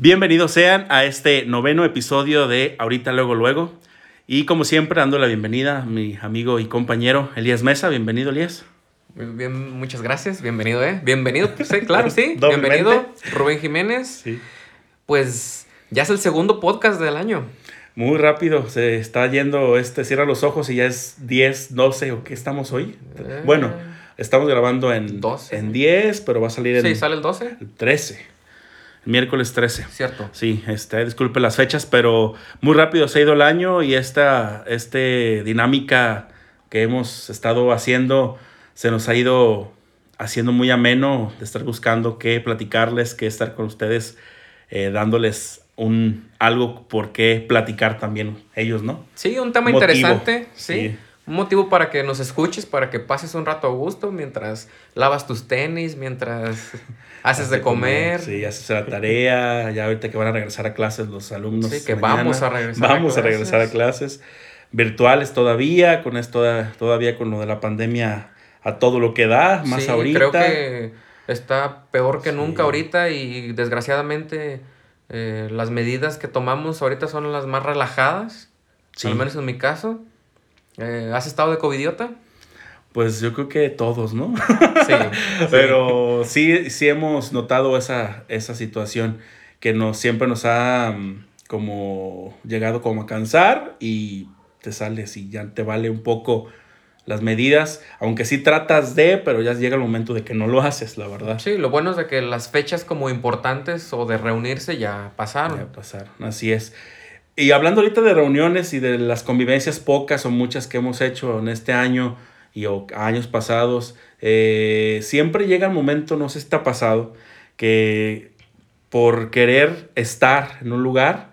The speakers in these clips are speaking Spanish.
Bienvenidos sean a este noveno episodio de Ahorita Luego Luego. Y como siempre, dando la bienvenida a mi amigo y compañero Elías Mesa. Bienvenido, Elías. Bien, muchas gracias. Bienvenido, ¿eh? Bienvenido, pues, sí, claro, sí. Bienvenido, Rubén Jiménez. Sí. Pues ya es el segundo podcast del año. Muy rápido, se está yendo, este, cierra los ojos y ya es 10, 12 o qué estamos hoy. Eh. Bueno, estamos grabando en, 12. en 10, pero va a salir en... Sí, sale el 12. El 13 miércoles 13. Cierto. Sí, este, disculpe las fechas, pero muy rápido se ha ido el año y esta este dinámica que hemos estado haciendo se nos ha ido haciendo muy ameno de estar buscando qué platicarles, qué estar con ustedes, eh, dándoles un algo por qué platicar también ellos, ¿no? Sí, un tema interesante, sí un motivo para que nos escuches, para que pases un rato a gusto mientras lavas tus tenis, mientras haces de comer. Sí, haces la tarea, ya ahorita que van a regresar a clases los alumnos. Sí, que vamos a regresar. Vamos a, regresar a clases virtuales todavía, con esto todavía con lo de la pandemia a todo lo que da, más sí, ahorita. Creo que está peor que nunca ahorita y desgraciadamente eh, las medidas que tomamos ahorita son las más relajadas, al menos en mi caso. Eh, ¿Has estado de covidiota? Pues yo creo que todos, ¿no? Sí. Pero sí, sí hemos notado esa, esa situación que nos, siempre nos ha mm, como llegado como a cansar y te sales y ya te vale un poco las medidas, aunque sí tratas de, pero ya llega el momento de que no lo haces, la verdad. Sí, lo bueno es de que las fechas como importantes o de reunirse ya pasaron. Ya pasaron, así es. Y hablando ahorita de reuniones y de las convivencias pocas o muchas que hemos hecho en este año y o años pasados, eh, siempre llega el momento, no sé si ha pasado, que por querer estar en un lugar,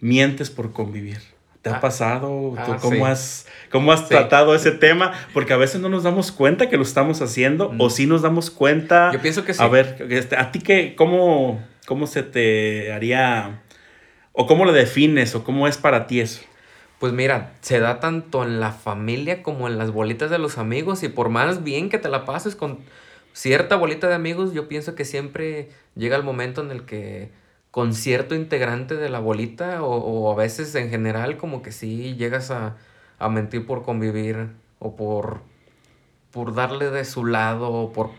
mientes por convivir. ¿Te ha ah. pasado? Ah, cómo, has, cómo has tratado ese tema? Porque a veces no nos damos cuenta que lo estamos haciendo o sí nos damos cuenta. Yo pienso que sí. A ver, este, ¿a ti qué, cómo, cómo se te haría ¿O cómo lo defines o cómo es para ti eso? Pues mira, se da tanto en la familia como en las bolitas de los amigos y por más bien que te la pases con cierta bolita de amigos, yo pienso que siempre llega el momento en el que con cierto integrante de la bolita o, a veces en general como que sí llegas a, mentir por convivir o por, por darle de su lado o por,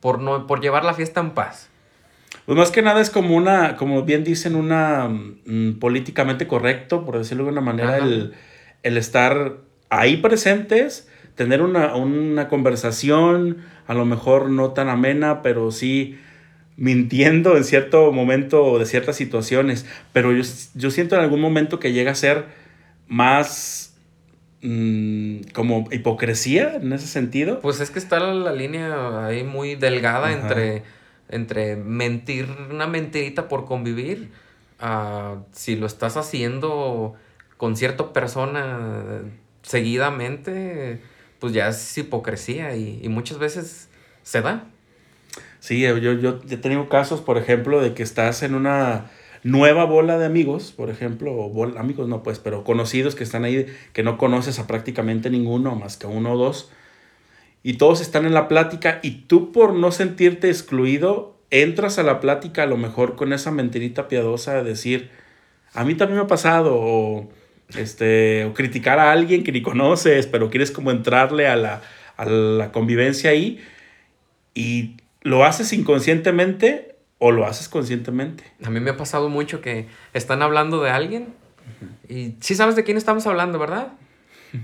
por, no, por llevar la fiesta en paz. Pues más que nada es como una, como bien dicen, una mm, políticamente correcto, por decirlo de alguna manera, el, estar ahí presentes, tener una, conversación, a lo mejor no tan amena, pero sí mintiendo en cierto momento de ciertas situaciones. Pero yo, yo siento en algún momento que llega a ser más mm, como hipocresía en ese sentido. Pues es que está la, línea ahí muy delgada entre entre mentir una mentirita por convivir, si lo estás haciendo con cierta persona seguidamente, pues ya es hipocresía y, muchas veces se da. Sí, yo, yo, he tenido casos, por ejemplo, de que estás en una nueva bola de amigos, por ejemplo, o amigos no pues, pero conocidos que están ahí, que no conoces a prácticamente ninguno, más que uno o dos, y todos están en la plática y tú por no sentirte excluido, entras a la plática a lo mejor con esa mentirita piadosa de decir, a mí también me ha pasado, o, este, o criticar a alguien que ni conoces, pero quieres como entrarle a la, a la convivencia ahí y lo haces inconscientemente o lo haces conscientemente. A mí me ha pasado mucho que están hablando de alguien y sí sabes de quién estamos hablando, ¿verdad?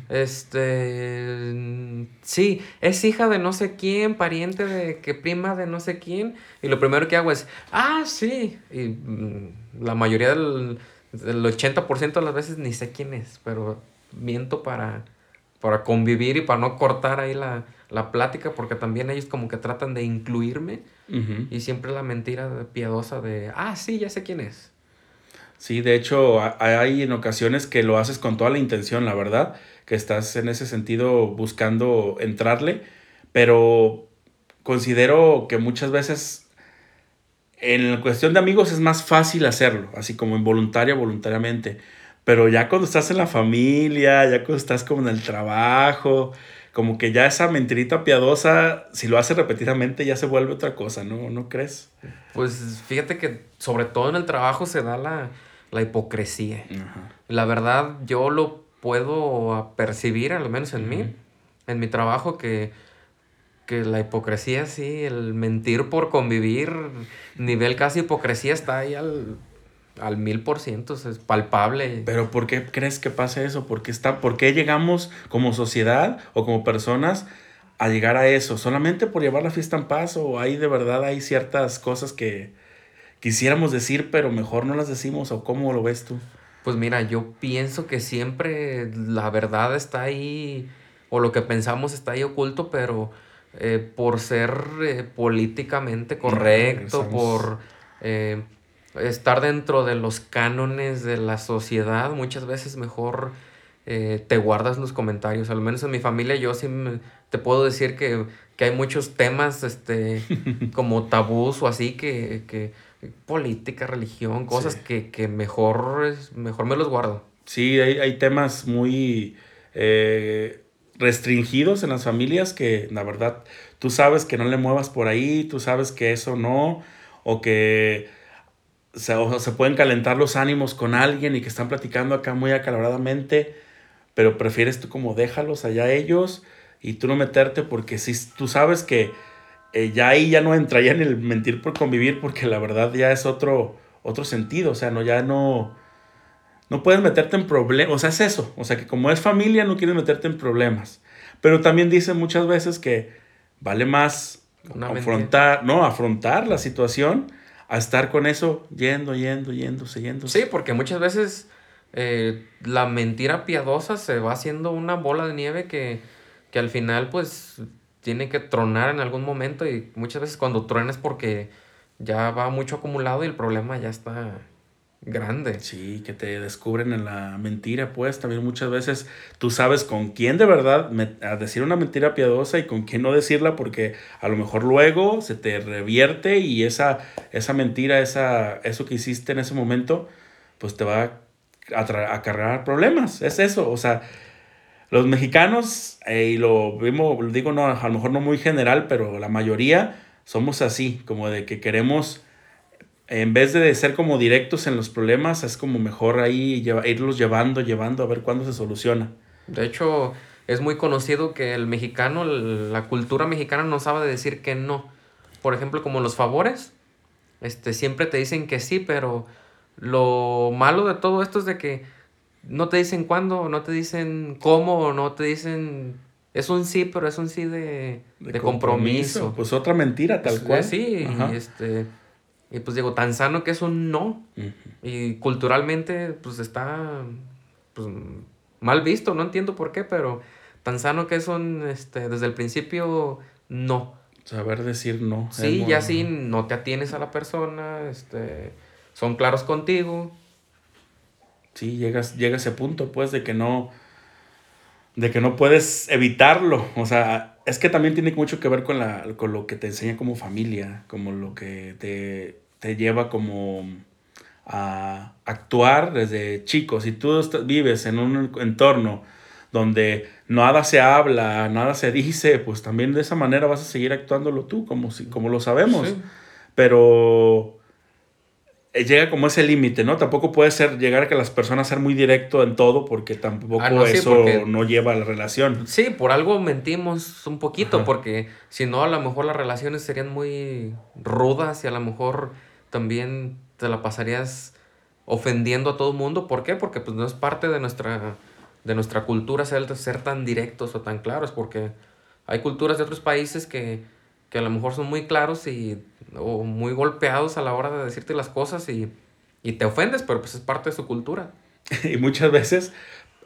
Este, sí, es hija de no sé quién, pariente de que prima de no sé quién. Y lo primero que hago es, ah, sí. Y mm, la mayoría del, del 80% de las veces ni sé quién es, pero miento para, para convivir y para no cortar ahí la, la plática, porque también ellos como que tratan de incluirme. Y siempre la mentira piadosa de, ah, sí, ya sé quién es. Sí, de hecho, hay en ocasiones que lo haces con toda la intención, la verdad, que estás en ese sentido buscando entrarle, pero considero que muchas veces en cuestión de amigos es más fácil hacerlo, así como involuntario, voluntariamente, pero ya cuando estás en la familia, ya cuando estás como en el trabajo, como que ya esa mentirita piadosa, si lo hace repetidamente, ya se vuelve otra cosa, ¿no? ¿No crees? Pues fíjate que sobre todo en el trabajo se da la, la hipocresía. La verdad, yo lo puedo percibir, al menos en mí, en mi trabajo, que, que la hipocresía, sí, el mentir por convivir, nivel casi hipocresía está ahí al al mil por ciento, es palpable. Pero ¿por qué crees que pasa eso? ¿Por qué, está, ¿Por qué llegamos como sociedad o como personas a llegar a eso? ¿Solamente por llevar la fiesta en paz o hay de verdad hay ciertas cosas que quisiéramos decir pero mejor no las decimos o cómo lo ves tú? Pues mira, yo pienso que siempre la verdad está ahí o lo que pensamos está ahí oculto, pero eh, por ser eh, políticamente correcto, por... Eh, estar dentro de los cánones de la sociedad, muchas veces mejor eh, te guardas los comentarios. Al menos en mi familia yo sí te puedo decir que, hay muchos temas este, como tabús o así que, que política, religión, cosas que, mejor, mejor me los guardo. Sí, hay, temas muy eh, restringidos en las familias que la verdad tú sabes que no le muevas por ahí, tú sabes que eso no, o que se, o se pueden calentar los ánimos con alguien y que están platicando acá muy acaloradamente, pero prefieres tú como déjalos allá ellos y tú no meterte porque si tú sabes que eh, ya ahí ya no entraría en el mentir por convivir porque la verdad ya es otro, otro sentido, o sea, no, ya no, no puedes meterte en problemas, o sea, es eso, o sea, que como es familia no quieres meterte en problemas, pero también dicen muchas veces que vale más afrontar, no, afrontar la situación a estar con eso yendo, yendo, yendo, yendo. Sí, porque muchas veces eh, la mentira piadosa se va haciendo una bola de nieve que, que al final pues tiene que tronar en algún momento y muchas veces cuando truena es porque ya va mucho acumulado y el problema ya está grande. Sí, que te descubren en la mentira, pues también muchas veces tú sabes con quién de verdad a decir una mentira piadosa y con quién no decirla porque a lo mejor luego se te revierte y esa, esa mentira, esa, eso que hiciste en ese momento, pues te va a, cargar problemas. Es eso, o sea, los mexicanos, eh, y lo, lo digo no, a lo mejor no muy general, pero la mayoría somos así, como de que queremos en vez de ser como directos en los problemas, es como mejor ahí irlos llevando, llevando a ver cuándo se soluciona. De hecho, es muy conocido que el mexicano, la cultura mexicana no sabe decir que no. Por ejemplo, como los favores, este, siempre te dicen que sí, pero lo malo de todo esto es de que no te dicen cuándo, no te dicen cómo, no te dicen... Es un sí, pero es un sí de, de, compromiso. Pues otra mentira, tal cual. Sí, este y pues digo, tan sano que es un no. Y culturalmente, pues está pues, mal visto, no entiendo por qué, pero tan sano que es un, este, desde el principio, no. Saber decir no. Sí, ya sí, no te atienes a la persona, este, son claros contigo. Sí, llegas, llega a ese punto, pues, de que no, de que no puedes evitarlo. O sea, es que también tiene mucho que ver con, la, con lo que te enseña como familia, como lo que te te lleva como a actuar desde chico. Si tú vives en un entorno donde nada se habla, nada se dice, pues también de esa manera vas a seguir actuándolo tú, como, si, como lo sabemos. Pero eh, llega como ese límite, ¿no? Tampoco puede ser llegar a que las personas sean muy directo en todo porque tampoco ah, eso no lleva a la relación. Sí, por algo mentimos un poquito porque si no a lo mejor las relaciones serían muy rudas y a lo mejor también te la pasarías ofendiendo a todo el mundo. ¿Por qué? Porque pues no es parte de nuestra, de nuestra cultura ser, ser tan directos o tan claros, porque hay culturas de otros países que, a lo mejor son muy claros y, o muy golpeados a la hora de decirte las cosas y, y te ofendes, pero pues es parte de su cultura. y muchas veces,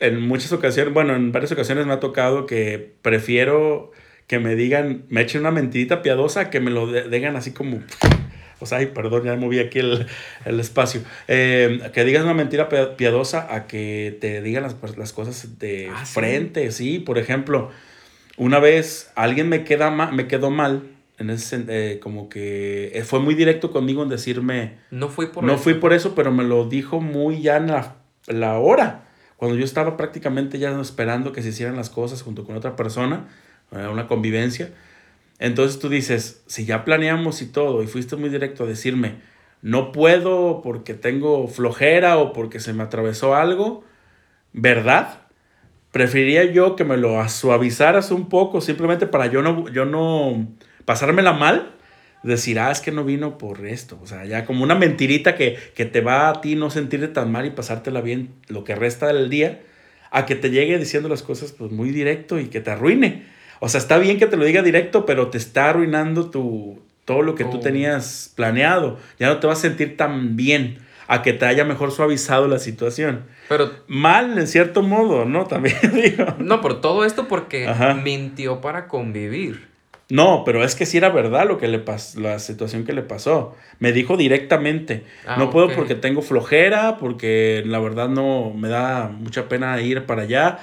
en muchas ocasiones, bueno, en varias ocasiones me ha tocado que prefiero que me digan, me echen una mentirita piadosa, que me lo digan así como o sea, ay, perdón, ya moví aquí el, espacio. Eh, que digas una mentira piadosa a que te digan las, las cosas de ah, frente, ¿sí? Por ejemplo, una vez alguien me, queda me quedó mal, en ese, eh, como que eh, fue muy directo conmigo en decirme... No fui por no eso. fui por eso, pero me lo dijo muy ya en la, la hora. Cuando yo estaba prácticamente ya esperando que se hicieran las cosas junto con otra persona una convivencia. Entonces tú dices, si ya planeamos y todo, y fuiste muy directo a decirme, no puedo porque tengo flojera o porque se me atravesó algo, ¿verdad? Preferiría yo que me lo suavizaras un poco, simplemente para yo no, yo no pasármela mal, decir, ah, es que no vino por esto. O sea, ya como una mentirita que, que te va a ti no sentirte tan mal y pasártela bien lo que resta del día, a que te llegue diciendo las cosas pues muy directo y que te arruine. O sea, está bien que te lo diga directo, pero te está arruinando tu, todo lo que tú tenías planeado. Ya no te vas a sentir tan bien a que te haya mejor suavizado la situación. Pero mal en cierto modo, ¿no? También digo. No, por todo esto porque mintió para convivir. No, pero es que sí era verdad lo que le pasó, la situación que le pasó. Me dijo directamente, ah, no puedo porque tengo flojera, porque la verdad no me da mucha pena ir para allá,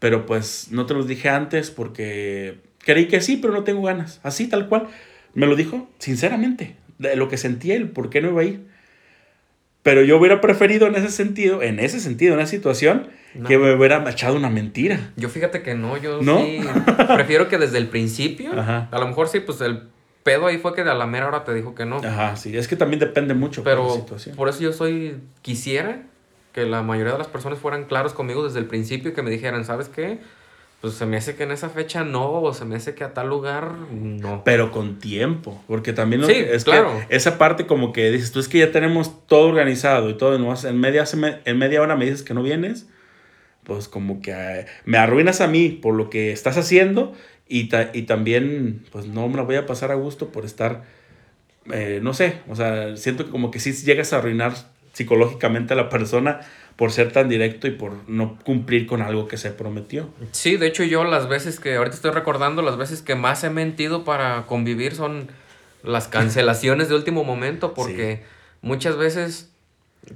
pero pues no te los dije antes porque creí que sí, pero no tengo ganas. Así, tal cual. Me lo dijo sinceramente, de lo que sentía él, por qué no iba a ir. Pero yo hubiera preferido en ese sentido, en ese sentido, en esa situación, que me hubiera echado una mentira. Yo fíjate que no, yo sí prefiero que desde el principio, a lo mejor sí, pues el pedo ahí fue que de a la mera hora te dijo que no. Ajá, sí, es que también depende mucho Pero de la situación. por eso yo soy, quisiera que la mayoría de las personas fueran claros conmigo desde el principio y que me dijeran, ¿sabes qué? pues se me hace que en esa fecha no, o se me hace que a tal lugar no. Pero con tiempo, porque también sí, es claro. que esa parte como que dices, tú es que ya tenemos todo organizado y todo, en media, en media hora me dices que no vienes, pues como que eh, me arruinas a mí por lo que estás haciendo y, y también pues no me la voy a pasar a gusto por estar, eh, no sé, o sea, siento que como que sí llegas a arruinar psicológicamente a la persona por ser tan directo y por no cumplir con algo que se prometió. Sí, de hecho yo las veces que, ahorita estoy recordando, las veces que más he mentido para convivir son las cancelaciones de último momento, porque muchas veces,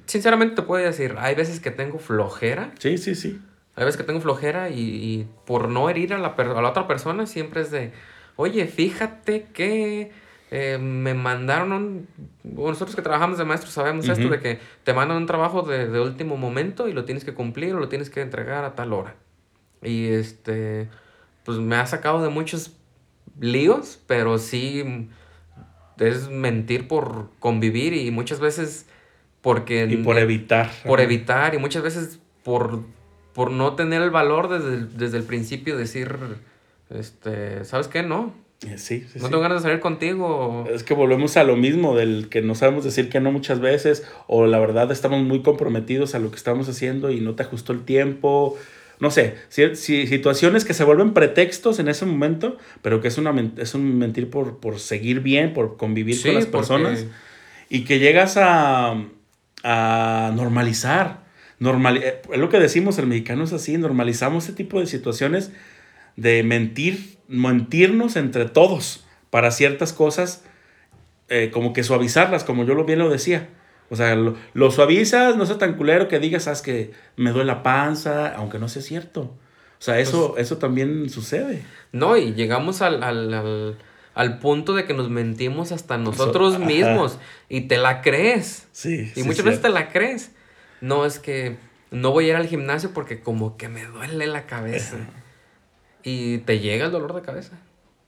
sinceramente te puedo decir, hay veces que tengo flojera. Sí, sí, sí. Hay veces que tengo flojera y, por no herir a la, a la otra persona siempre es de, oye, fíjate que eh, me mandaron, nosotros que trabajamos de maestros sabemos esto, de que te mandan un trabajo de, de, último momento y lo tienes que cumplir o lo tienes que entregar a tal hora. Y este, pues me ha sacado de muchos líos, pero sí es mentir por convivir y muchas veces porque... Y por evitar. Por evitar y muchas veces por, por no tener el valor desde desde el principio decir, este, ¿sabes qué? No, eh, sí, sí, no tengo ganas de salir contigo. Es que volvemos a lo mismo, del que no sabemos decir que no muchas veces, o la verdad estamos muy comprometidos a lo que estamos haciendo y no te ajustó el tiempo. No sé, si, situaciones que se vuelven pretextos en ese momento, pero que es, una, es un mentir por, por seguir bien, por convivir con las personas, y que llegas a, a normalizar. Normal, eh, es lo que decimos, el mexicano es así, normalizamos ese tipo de situaciones de mentir, mentirnos entre todos para ciertas cosas, eh, como que suavizarlas, como yo lo bien lo decía. O sea, lo, suavizas, no sea tan culero que digas, sabes que me duele la panza, aunque no sea cierto. O sea, eso, pues eso también sucede. No, y llegamos al, al, punto de que nos mentimos hasta nosotros mismos y te la crees. Sí. Y muchas veces te la crees. No, es que no voy a ir al gimnasio porque como que me duele la cabeza y te llega el dolor de cabeza.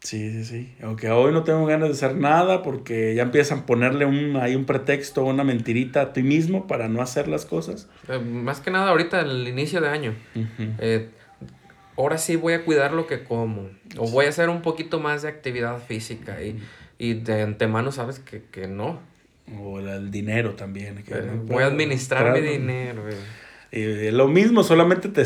Sí, sí, sí. Aunque hoy no tengo ganas de hacer nada porque ya empiezan a ponerle un, ahí un pretexto, una mentirita a ti mismo para no hacer las cosas. Eh, más que nada ahorita el inicio de año. Eh, ahora sí voy a cuidar lo que como. O voy a hacer un poquito más de actividad física. Y, y de antemano sabes que, que no. O el dinero también. Que eh, voy a administrar mi dinero. Y lo mismo, solamente te,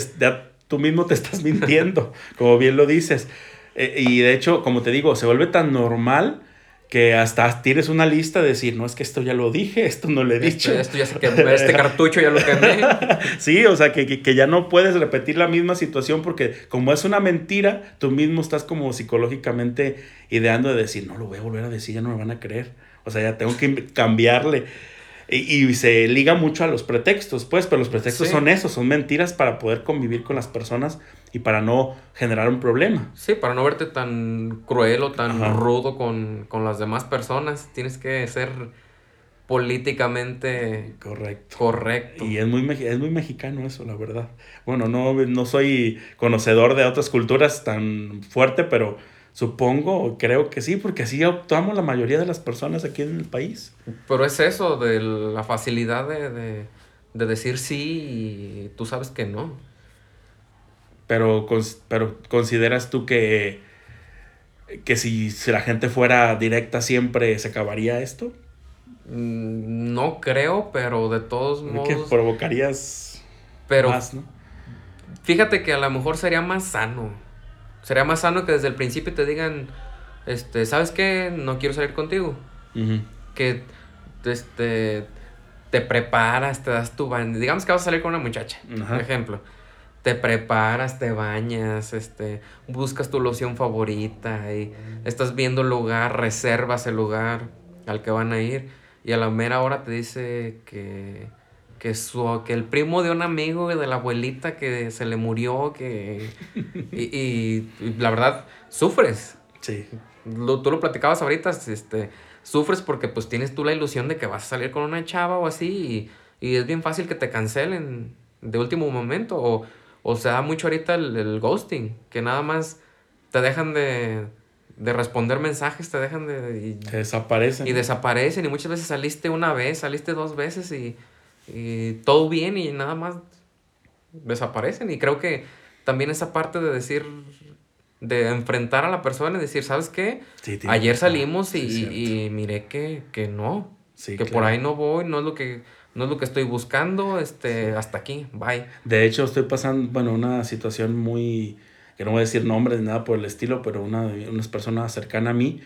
tú mismo te estás mintiendo, como bien lo dices. Eh, y de hecho, como te digo, se vuelve tan normal que hasta tienes una lista de decir, no, es que esto ya lo dije, esto no lo he dicho. Esto, ya se quemó, este cartucho ya lo quemé. sí, o sea, que, que, ya no puedes repetir la misma situación porque como es una mentira, tú mismo estás como psicológicamente ideando de decir, no, lo voy a volver a decir, ya no me van a creer. O sea, ya tengo que cambiarle. Y, se liga mucho a los pretextos, pues, pero los pretextos son esos, son mentiras para poder convivir con las personas y para no generar un problema. Sí, para no verte tan cruel o tan rudo con, las demás personas, tienes que ser políticamente correcto. correcto. Y es muy, es muy mexicano eso, la verdad. Bueno, no, no soy conocedor de otras culturas tan fuerte, pero supongo, creo que sí, porque así actuamos la mayoría de las personas aquí en el país. Pero es eso, de la facilidad de, de, de decir sí y tú sabes que no. Pero, pero consideras tú que, que si, si la gente fuera directa siempre se acabaría esto? Mm, no creo, pero de todos modos. Que provocarías pero, más, ¿no? Fíjate que a lo mejor sería más sano. Sería más sano que desde el principio te digan, este, ¿sabes qué? No quiero salir contigo. Que este, te preparas, te das tu baño. Digamos que vas a salir con una muchacha, por ejemplo. Te preparas, te bañas, este, buscas tu loción favorita y estás viendo el lugar, reservas el lugar al que van a ir y a la mera hora te dice que, que, su, que el primo de un amigo de la abuelita que se le murió, que... y, la verdad, sufres. Sí. tú lo platicabas ahorita, este, sufres porque pues tienes tú la ilusión de que vas a salir con una chava o así y, y es bien fácil que te cancelen de último momento o, o se da mucho ahorita el, el ghosting, que nada más te dejan de, de responder mensajes, te dejan de... Y, desaparecen. Y desaparecen y muchas veces saliste una vez, saliste dos veces y, y, todo bien y nada más desaparecen. Y creo que también esa parte de decir, de enfrentar a la persona y decir, ¿sabes qué? Ayer salimos y, y, miré que, que no, que por ahí no voy, no es lo que... No es lo que estoy buscando, este, hasta aquí, bye. De hecho, estoy pasando, bueno, una situación muy, que no voy a decir nombres ni nada por el estilo, pero una, una persona cercana a mí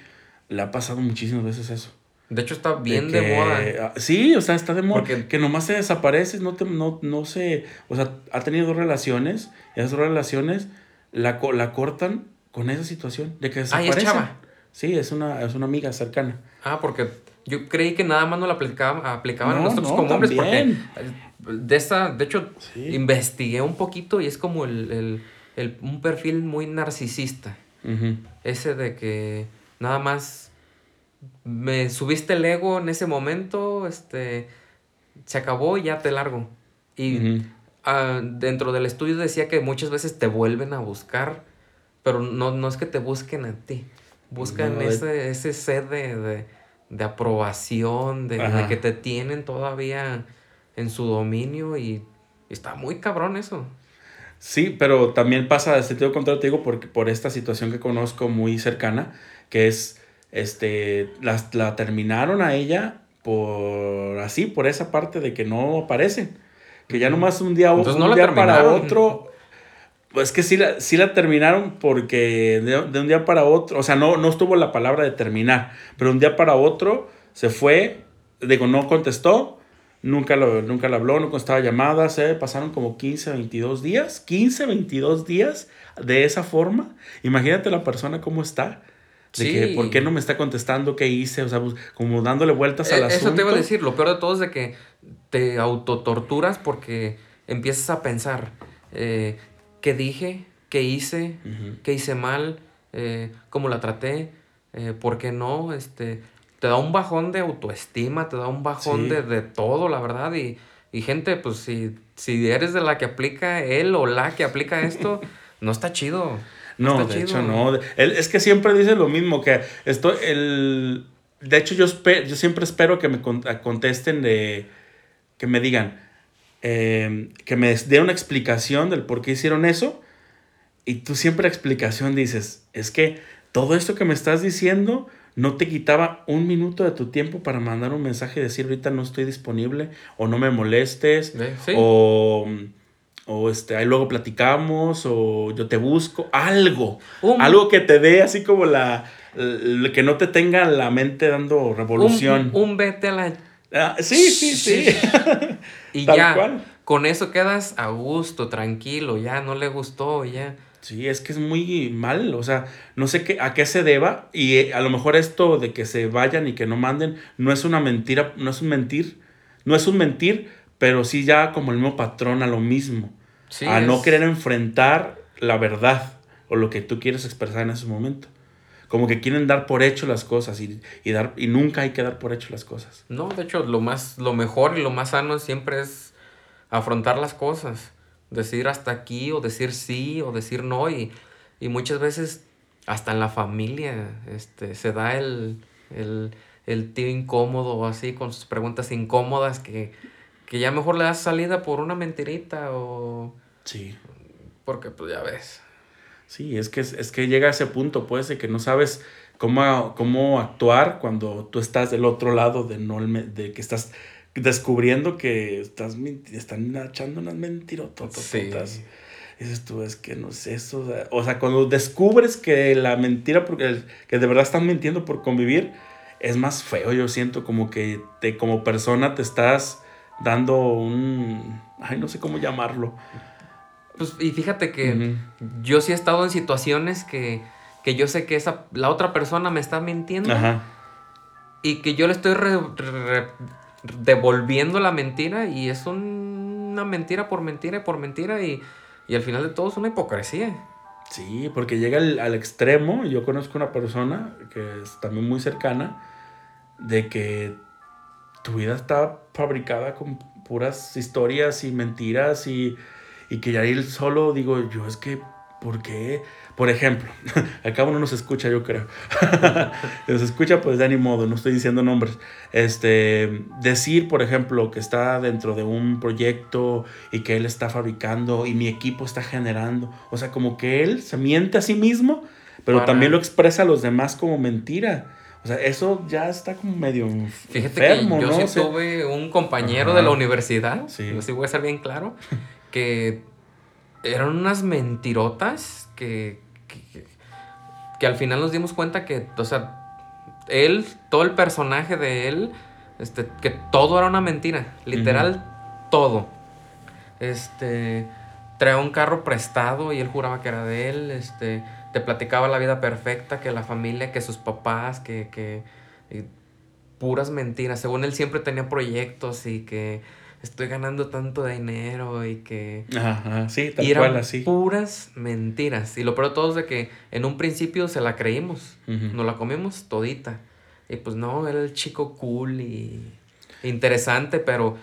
le ha pasado muchísimas veces eso. De hecho, está bien de, moda. Ah, sí, o sea, está de moda. Que nomás se desaparece, no, te, no, no se. O sea, ha tenido dos relaciones y esas dos relaciones la, la cortan con esa situación de que desaparece. Ah, es chava. Sí, es una, es una amiga cercana. Ah, porque yo creí que nada más no la aplicaban, aplicaban a nosotros como hombres. Porque de esa, de hecho, investigué un poquito y es como el el, un perfil muy narcisista. Ese de que nada más me subiste el ego en ese momento, este, se acabó y ya te largo. Y ah, dentro del estudio decía que muchas veces te vuelven a buscar, pero no, no es que te busquen a ti. Buscan ese, ese sed de, de, aprobación, de, de, que te tienen todavía en su dominio y está muy cabrón eso. Sí, pero también pasa de sentido contrario, te digo, porque por esta situación que conozco muy cercana, que es, este, la, la terminaron a ella por así, por esa parte de que no aparece. Que ya nomás un día, un no día para otro. Pues que sí la, sí la terminaron porque de, de, un día para otro, o sea, no, no estuvo la palabra de terminar, pero un día para otro se fue, digo, no contestó, Nunca lo, nunca lo habló, no contestaba llamadas, ¿eh? pasaron como 15, 22 días, 15, 22 días de esa forma. Imagínate la persona cómo está. De que, ¿por qué no me está contestando? ¿Qué hice? O sea, pues, como dándole vueltas al asunto. Eso te iba a decir. Lo peor de todo es de que te autotorturas porque empiezas a pensar eh, qué dije, qué hice, qué hice mal, eh, cómo la traté, eh, por qué no, este, te da un bajón de autoestima, te da un bajón de, todo, la verdad. Y, gente, pues si, si eres de la que aplica él o la que aplica esto, no está chido. No, de hecho no. es que siempre dice lo mismo, que esto, el... De hecho, yo, yo siempre espero que me contesten de... Que me digan, em, que me dé una explicación del por qué hicieron eso. Y tú siempre explicación dices, es que todo esto que me estás diciendo no te quitaba un minuto de tu tiempo para mandar un mensaje y decir ahorita no estoy disponible o no me molestes o, o este, ahí luego platicamos o yo te busco, algo, algo que te dé así como la, que no te tenga la mente dando revolución. Un, vete a la... Ah, sí, sí, sí. y ya, con eso quedas a gusto, tranquilo, ya no le gustó, ya Sí, es que es muy mal, o sea, no sé qué, a qué se deba y eh, a lo mejor esto de que se vayan y que no manden no es una mentira, no es un mentir, no es un mentir, pero sí ya como el mismo patrón a lo mismo, a no querer enfrentar la verdad o lo que tú quieres expresar en ese momento. como que quieren dar por hecho las cosas y, y, dar, y nunca hay que dar por hecho las cosas. No, de hecho, lo, más, lo mejor y lo más sano siempre es afrontar las cosas, decir hasta aquí o decir sí o decir no y, y muchas veces hasta en la familia este, se da el, el, el tío incómodo o así con sus preguntas incómodas que, que ya mejor le das salida por una mentirita o... Sí. Porque pues ya ves. Sí, es que, es que llega a ese punto, pues, de que no sabes cómo, cómo actuar cuando tú estás del otro lado, de, no, de que estás descubriendo que estás están echando unas mentirotas. Sí. Dices tú, es que no sé eso. O sea, cuando descubres que la mentira, porque que de verdad están mintiendo por convivir, es más feo. Yo siento como que te, como persona te estás dando un. Ay, no sé cómo llamarlo. Pues, y fíjate que yo sí he estado en situaciones que, yo sé que esa, la otra persona me está mintiendo. Y que yo le estoy devolviendo la mentira y es una mentira por mentira y por mentira y, al final de todo es una hipocresía. Sí, porque llega al, al extremo, yo conozco una persona que es también muy cercana, de que tu vida está fabricada con puras historias y mentiras y y que ya ir solo, digo yo, es que, ¿por qué? Por ejemplo, acá uno nos escucha, yo creo. nos escucha, pues de ni modo, no estoy diciendo nombres. Este, decir, por ejemplo, que está dentro de un proyecto y que él está fabricando y mi equipo está generando. O sea, como que él se miente a sí mismo, pero también lo expresa a los demás como mentira. O sea, eso ya está como medio Fíjate que yo sí tuve un compañero de la universidad, sí. sí voy a ser bien claro, que eran unas mentirotas que, que, al final nos dimos cuenta que, o sea, él, todo el personaje de él, este, que todo era una mentira, literal, todo. Este, traía un carro prestado y él juraba que era de él, este, te platicaba la vida perfecta, que la familia, que sus papás, que, que puras mentiras. Según él siempre tenía proyectos y que estoy ganando tanto dinero y que... Ajá, sí, tal y cual así. puras mentiras. Y lo peor de todo es de que en un principio se la creímos, nos la comimos todita. Y pues no, era el chico cool y interesante, pero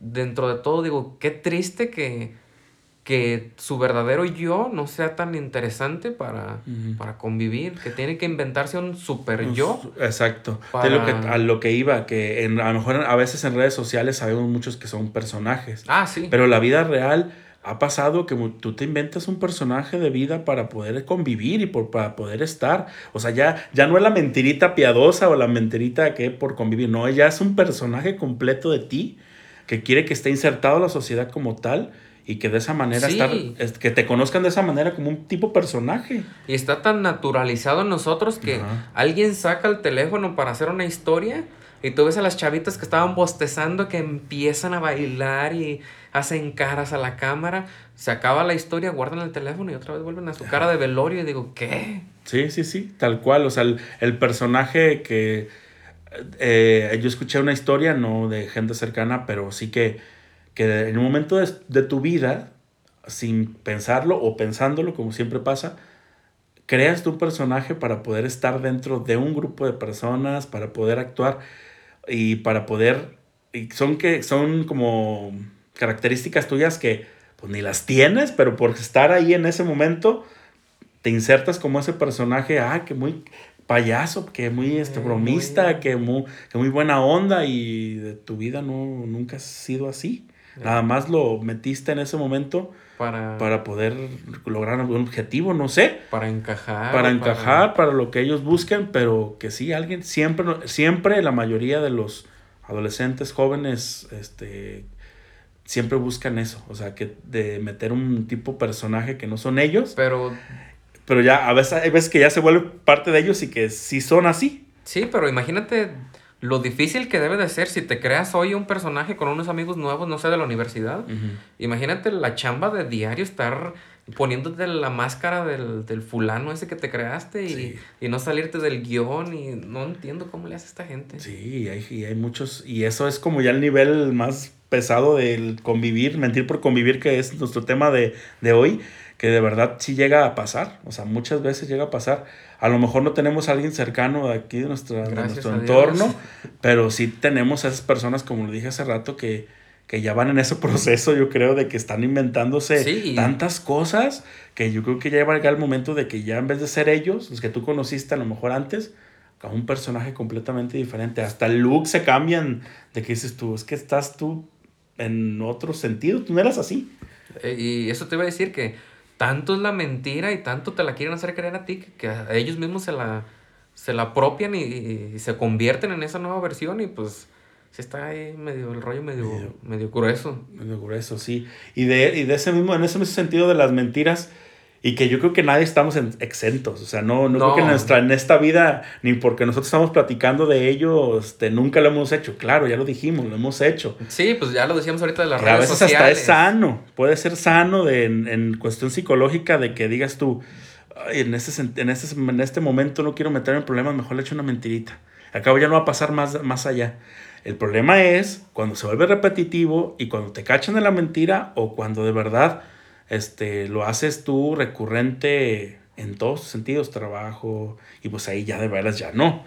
dentro de todo digo, qué triste que que su verdadero yo no sea tan interesante para, para convivir, que tiene que inventarse un super yo. Exacto. De lo que, a lo que iba, que en, a lo mejor a veces en redes sociales sabemos muchos que son personajes. Ah, sí. Pero la vida real ha pasado que tú te inventas un personaje de vida para poder convivir y por, para poder estar. O sea, ya, ya no es la mentirita piadosa o la mentirita que por convivir, no, ya es un personaje completo de ti que quiere que esté insertado a la sociedad como tal y que de esa manera estar, que te conozcan de esa manera como un tipo personaje. Y está tan naturalizado en nosotros que alguien saca el teléfono para hacer una historia y tú ves a las chavitas que estaban bostezando que empiezan a bailar y hacen caras a la cámara, se acaba la historia, guardan el teléfono y otra vez vuelven a su cara de velorio y digo, ¿qué? Sí, sí, sí, tal cual, o sea, el, personaje que eh, yo escuché una historia, no de gente cercana, pero sí que que en un momento de, tu vida, sin pensarlo o pensándolo, como siempre pasa, creas tu personaje para poder estar dentro de un grupo de personas, para poder actuar y para poder... Y son, que, son como características tuyas que pues ni las tienes, pero por estar ahí en ese momento, te insertas como ese personaje, ah, que muy payaso, que muy este, bromista, que, muy, que muy buena onda y de tu vida no, nunca has sido así. Nada más lo metiste en ese momento para, para poder lograr algún objetivo, no sé. Para encajar. Para encajar, para... lo que ellos busquen, pero que sí, alguien, siempre, siempre la mayoría de los adolescentes, jóvenes, este, siempre buscan eso, o sea, que de meter un tipo personaje que no son ellos. Pero... Pero ya, a veces hay veces que ya se vuelve parte de ellos y que sí son así. Sí, pero imagínate lo difícil que debe de ser si te creas hoy un personaje con unos amigos nuevos, no sé, de la universidad. Imagínate la chamba de diario estar poniéndote la máscara del, fulano ese que te creaste y, y, no salirte del guion y no entiendo cómo le hace esta gente. Sí, hay, hay muchos, y eso es como ya el nivel más pesado del convivir, mentir por convivir, que es nuestro tema de, de hoy, que de verdad sí llega a pasar, o sea, muchas veces llega a pasar. A lo mejor no tenemos a alguien cercano de aquí de, nuestra, de nuestro entorno, pero sí tenemos a esas personas, como lo dije hace rato, que, que ya van en ese proceso, yo creo, de que están inventándose tantas cosas, que yo creo que ya va a llegar el momento de que ya en vez de ser ellos, los que tú conociste a lo mejor antes, a un personaje completamente diferente. Hasta el look se cambian de que dices tú, es que estás tú en otro sentido, tú no eras así. Eh, y eso te iba a decir que tanto es la mentira y tanto te la quieren hacer creer a ti que, a ellos mismos se la, se la apropian y, se convierten en esa nueva versión y pues se está ahí medio el rollo medio, medio, grueso. Medio grueso, sí. Y de, y de ese mismo, en ese mismo sentido de las mentiras, y que yo creo que nadie estamos exentos. O sea, no, no, creo que en, nuestra, en esta vida, ni porque nosotros estamos platicando de ello, este, nunca lo hemos hecho. Claro, ya lo dijimos, lo hemos hecho. Sí, pues ya lo decíamos ahorita de las redes sociales. A veces hasta es sano. Puede ser sano de, en, en, cuestión psicológica de que digas tú, en, este, en, este, en este momento no quiero meterme en problemas, mejor le echo una mentirita. Acabo ya no va a pasar más, más allá. El problema es cuando se vuelve repetitivo y cuando te cachan de la mentira o cuando de verdad este, lo haces tú recurrente en todos sentidos, trabajo, y pues ahí ya de veras ya no.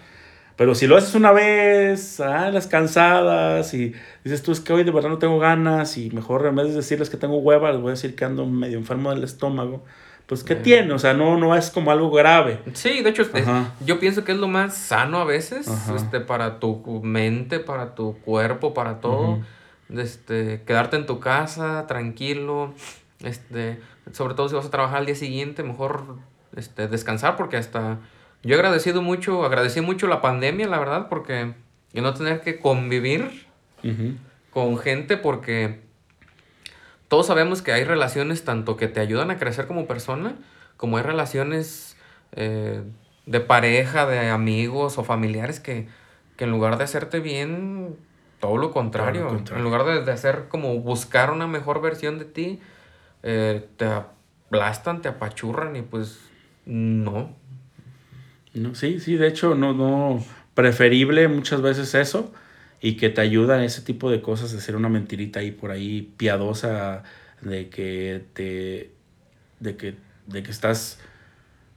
Pero si lo haces una vez, ah, las cansadas, y dices tú es que hoy de verdad no tengo ganas, y mejor en vez de decirles que tengo hueva, les voy a decir que ando medio enfermo del estómago, pues ¿qué tiene? O sea, no, no es como algo grave. Sí, de hecho, este, yo pienso que es lo más sano a veces, este, para tu mente, para tu cuerpo, para todo. este, quedarte en tu casa, tranquilo, este, sobre todo si vas a trabajar al día siguiente, mejor este, descansar porque hasta yo he agradecido mucho, agradecí mucho la pandemia, la verdad, porque no tener que convivir con gente porque todos sabemos que hay relaciones tanto que te ayudan a crecer como persona, como hay relaciones eh, de pareja, de amigos o familiares que, en lugar de hacerte bien, todo lo contrario, en lugar de, de hacer como buscar una mejor versión de ti, eh, te aplastan, te apachurran y pues no. No, sí, sí, de hecho, no, no, preferible muchas veces eso y que te ayuda ese tipo de cosas, de ser una mentirita ahí por ahí piadosa de que te, de que, de que estás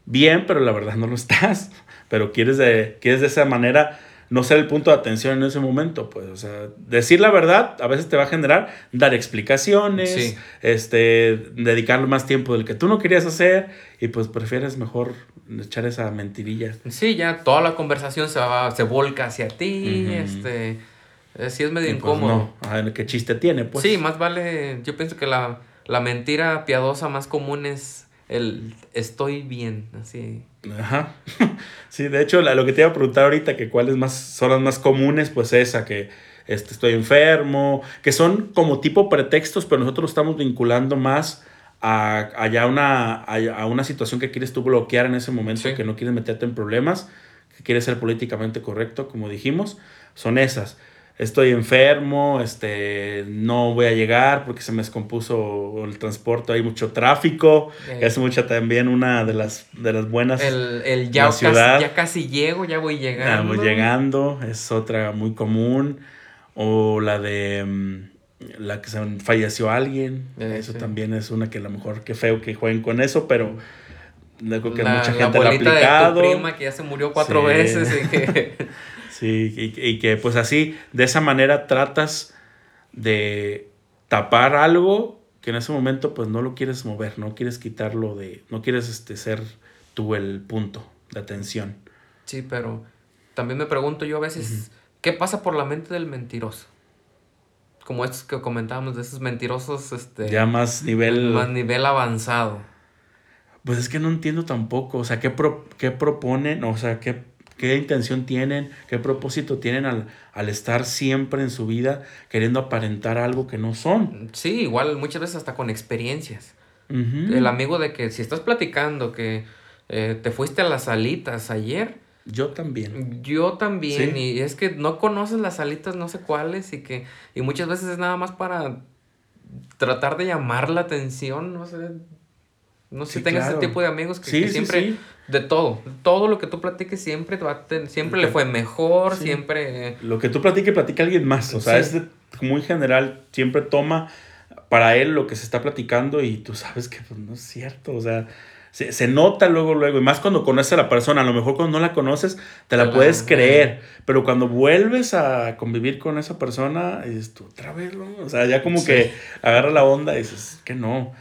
bien, pero la verdad no lo estás, pero quieres de, quieres de esa manera no ser el punto de atención en ese momento, pues, o sea, decir la verdad a veces te va a generar dar explicaciones, este, dedicarle más tiempo del que tú no querías hacer y pues prefieres mejor echar esa mentirilla. Sí, ya toda la conversación se va, se volca hacia ti, este, eh, sí es medio pues, incómodo. no, ¿qué chiste tiene, pues? Sí, más vale, yo pienso que la, la mentira piadosa más común es el estoy bien, así. Ajá. Sí, de hecho, lo que te iba a preguntar ahorita, que cuáles más son las más comunes, pues esa, que este, estoy enfermo, que son como tipo pretextos, pero nosotros estamos vinculando más a, a una, a, una situación que quieres tú bloquear en ese momento, que no quieres meterte en problemas, que quieres ser políticamente correcto, como dijimos, son esas estoy enfermo, este, no voy a llegar porque se me descompuso el transporte, hay mucho tráfico, es mucha también una de las, de las buenas. El, el ya, Casi, ya casi llego, ya voy llegando. Ya voy llegando, es otra muy común. O la de mm, la que se falleció alguien, eh, eso también es una que a lo mejor qué feo que jueguen con eso, pero creo que mucha gente la ha aplicado. De tu prima que ya se murió cuatro veces y que Sí, y, que pues así, de esa manera tratas de tapar algo que en ese momento pues no lo quieres mover, no quieres quitarlo de, no quieres este, ser tú el punto de atención. Sí, pero también me pregunto yo a veces, ¿qué pasa por la mente del mentiroso? Como estos que comentábamos, de esos mentirosos, este... Ya más nivel... Más nivel avanzado. Pues es que no entiendo tampoco, o sea, ¿qué, pro, qué proponen? O sea, ¿qué qué intención tienen, qué propósito tienen al, estar siempre en su vida queriendo aparentar algo que no son. Sí, igual muchas veces hasta con experiencias. El amigo de que si estás platicando que eh, te fuiste a las salitas ayer. Yo también. Yo también. Y es que no conoces las salitas, no sé cuáles, y que. Y muchas veces es nada más para tratar de llamar la atención, no sé. No sé si tengas ese tipo de amigos que, siempre, de todo, todo lo que tú platiques siempre, siempre le fue mejor, siempre... Lo que tú platiques, platica alguien más, o sea, es muy general, siempre toma para él lo que se está platicando y tú sabes que pues, no es cierto, o sea, se, nota luego, luego, y más cuando conoces a la persona, a lo mejor cuando no la conoces, te la puedes creer, pero cuando vuelves a convivir con esa persona, dices tú, otra vez, ¿no? o sea, ya como que agarra la onda y dices, que no.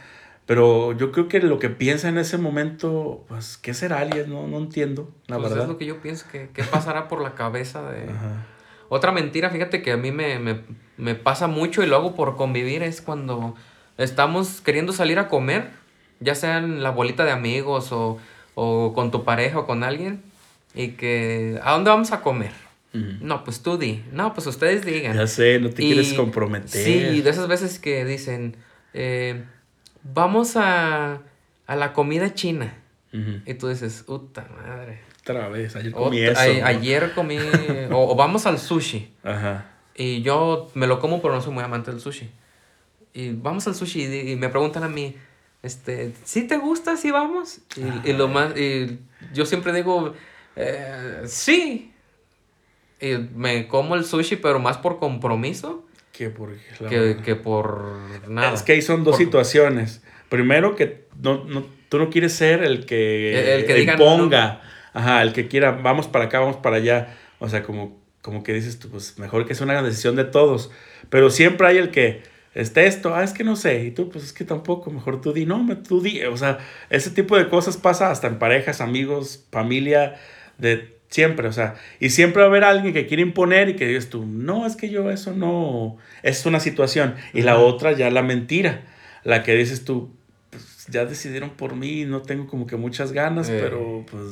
Pero yo creo que lo que piensa en ese momento, pues, ¿qué será alguien? No, no entiendo, la pues verdad. Es lo que yo pienso, que qué pasará por la cabeza de... Otra mentira, fíjate que a mí me, me, me pasa mucho y lo hago por convivir, es cuando estamos queriendo salir a comer ya sea en la bolita de amigos o, con tu pareja o con alguien, y que, ¿a dónde vamos a comer? No, pues tú di. No, pues ustedes digan. Ya sé, no te quieres comprometer. Sí, de esas veces que dicen, eh, vamos a, la comida china. Y tú dices, puta madre. Otra vez, ayer comí eso. Ayer comí, o, vamos al sushi. Ajá. Y yo me lo como, pero no soy muy amante del sushi. Y vamos al sushi y me preguntan a mí, este, ¿sí te gusta si vamos? Y, lo más, y yo siempre digo, eh, sí. Y me como el sushi, pero más por compromiso. Que por, que, por nada. Es que ahí son dos situaciones. Primero que no, no, tú no quieres ser el que, el, que ponga, ajá, el que quiera, vamos para acá, vamos para allá. O sea, como, como que dices tú, pues mejor que sea una decisión de todos. Pero siempre hay el que, este esto, ah, es que no sé, y tú, pues es que tampoco, mejor tú di, no, tú di, o sea, ese tipo de cosas pasa hasta en parejas, amigos, familia, de siempre, o sea, y siempre va a haber alguien que quiere imponer y que digas tú, no, es que yo eso no, es una situación, y la otra ya la mentira, la que dices tú, pues ya decidieron por mí, no tengo como que muchas ganas, pero pues,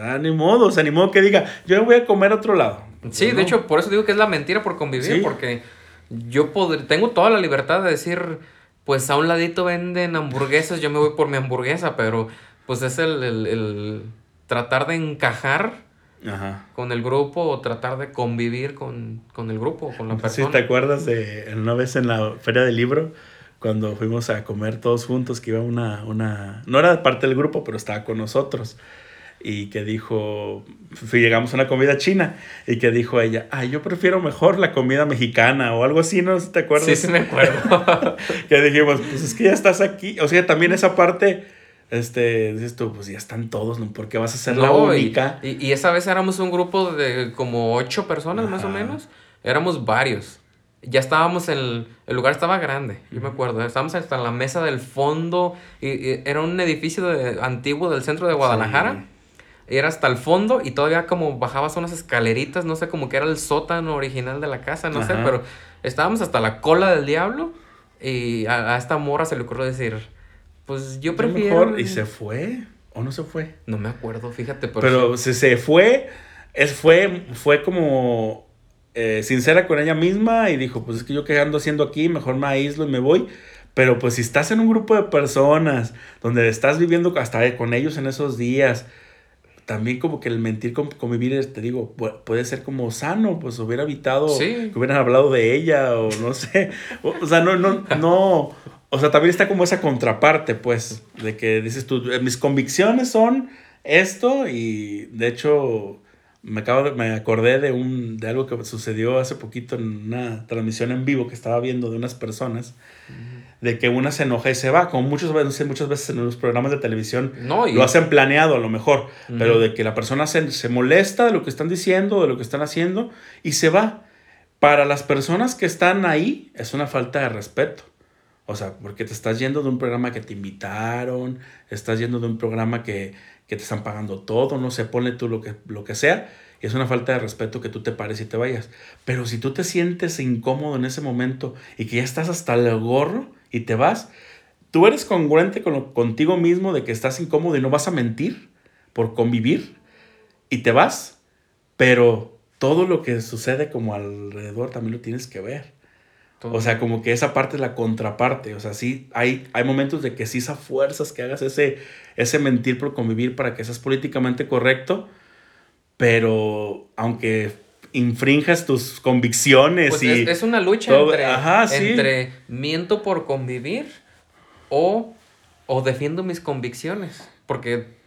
ah, ni modo, o sea, ni modo que diga, yo voy a comer a otro lado. Sí, de hecho, por eso digo que es la mentira por convivir, porque yo tengo toda la libertad de decir, pues a un ladito venden hamburguesas, yo me voy por mi hamburguesa, pero pues es el, tratar de encajar con el grupo o tratar de convivir con, el grupo, con la persona. Sí, ¿te acuerdas de una vez en la feria del libro? Cuando fuimos a comer todos juntos, que iba una, una, no era parte del grupo, pero estaba con nosotros y que dijo, llegamos a una comida china y que dijo ella, ay, yo prefiero mejor la comida mexicana o algo así, ¿no? ¿Te acuerdas? Sí, sí me acuerdo. que dijimos, pues es que ya estás aquí. O sea, también esa parte, este, dices tú, pues ya están todos, ¿no? Porque vas a ser la única. Y, y, esa vez éramos un grupo de como ocho personas más o menos. Éramos varios. Ya estábamos en el, el lugar estaba grande, yo me acuerdo, estábamos hasta en la mesa del fondo y, era un edificio de, antiguo del centro de Guadalajara era hasta el fondo y todavía como bajabas unas escaleritas, no sé, como que era el sótano original de la casa, no sé, pero estábamos hasta la cola del diablo y a, esta morra se le ocurrió decir, pues yo prefiero... ¿Y se fue? ¿O no se fue? No me acuerdo, fíjate. Pero, pero si se fue, es, fue, fue como eh, sincera con ella misma y dijo, pues es que yo qué ando haciendo aquí, mejor me aíslo y me voy. Pero pues si estás en un grupo de personas donde estás viviendo hasta con ellos en esos días, también como que el mentir, convivir, te digo, puede ser como sano, pues hubiera evitado que hubieran hablado de ella o no sé, o, sea, no, no, no, o sea, también está como esa contraparte, pues, de que dices tú, eh, mis convicciones son esto y de hecho me, acabo me acordé de, un, de algo que sucedió hace poquito en una transmisión en vivo que estaba viendo de unas personas de que una se enoja y se va, como muchas veces, muchas veces en los programas de televisión lo hacen planeado a lo mejor, pero de que la persona se, se, molesta de lo que están diciendo, de lo que están haciendo y se va. Para las personas que están ahí es una falta de respeto. O sea, porque te estás yendo de un programa que te invitaron, estás yendo de un programa que, que te están pagando todo, no sé, ponle tú lo que, lo que sea, y es una falta de respeto que tú te pares y te vayas. Pero si tú te sientes incómodo en ese momento y que ya estás hasta el gorro, y te vas, tú eres congruente con contigo mismo de que estás incómodo y no vas a mentir por convivir y te vas, pero todo lo que sucede como alrededor también lo tienes que ver. O sea, como que esa parte es la contraparte. O sea, sí, hay, hay momentos de que sí a fuerzas que hagas ese, ese mentir por convivir para que seas políticamente correcto, pero aunque infrinjas tus convicciones pues y... Es, una lucha entre, miento por convivir o, o defiendo mis convicciones. Porque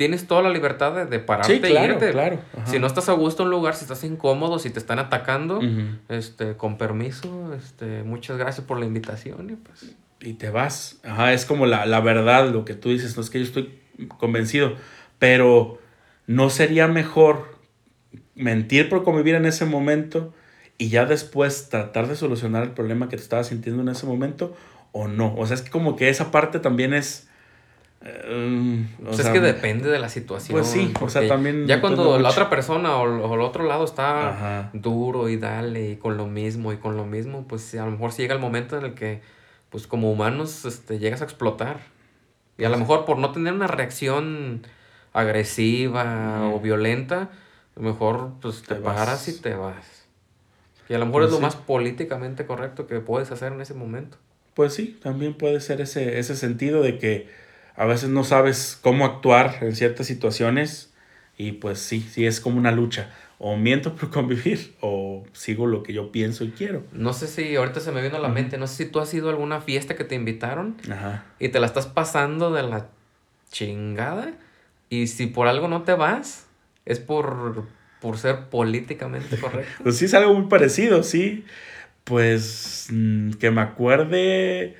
tienes toda la libertad de, de pararte Sí, claro, y irte. claro, ajá. Si no estás a gusto en un lugar, si estás incómodo, si te están atacando, este, con permiso, este, muchas gracias por la invitación y pues. y te vas. Ajá, es como la, la verdad, lo que tú dices, no es que yo estoy convencido, pero no sería mejor mentir por convivir en ese momento y ya después tratar de solucionar el problema que te estabas sintiendo en ese momento o no. O sea, es que como que esa parte también es... eh, o Pues sea, es que depende de la situación. Pues sí, o sea, también Ya cuando la otra persona o, o el otro lado está Ajá. duro y dale y con lo mismo y con lo mismo, pues a lo mejor sí llega el momento en el que, pues como humanos, este, llegas a explotar. Y a lo mejor por no tener una reacción agresiva o violenta, a lo mejor pues te, paras y te vas. Y a lo mejor Pues es lo sí. más políticamente correcto que puedes hacer en ese momento. Pues sí, también puede ser ese, ese sentido de que a veces no sabes cómo actuar en ciertas situaciones y pues sí, sí es como una lucha. O miento por convivir o sigo lo que yo pienso y quiero. No sé si ahorita se me vino a la mente, no sé si tú has ido a alguna fiesta que te invitaron Ajá. y te la estás pasando de la chingada y si por algo no te vas es por, por ser políticamente correcto. Pues sí es algo muy parecido, sí. Pues mm, que me acuerde,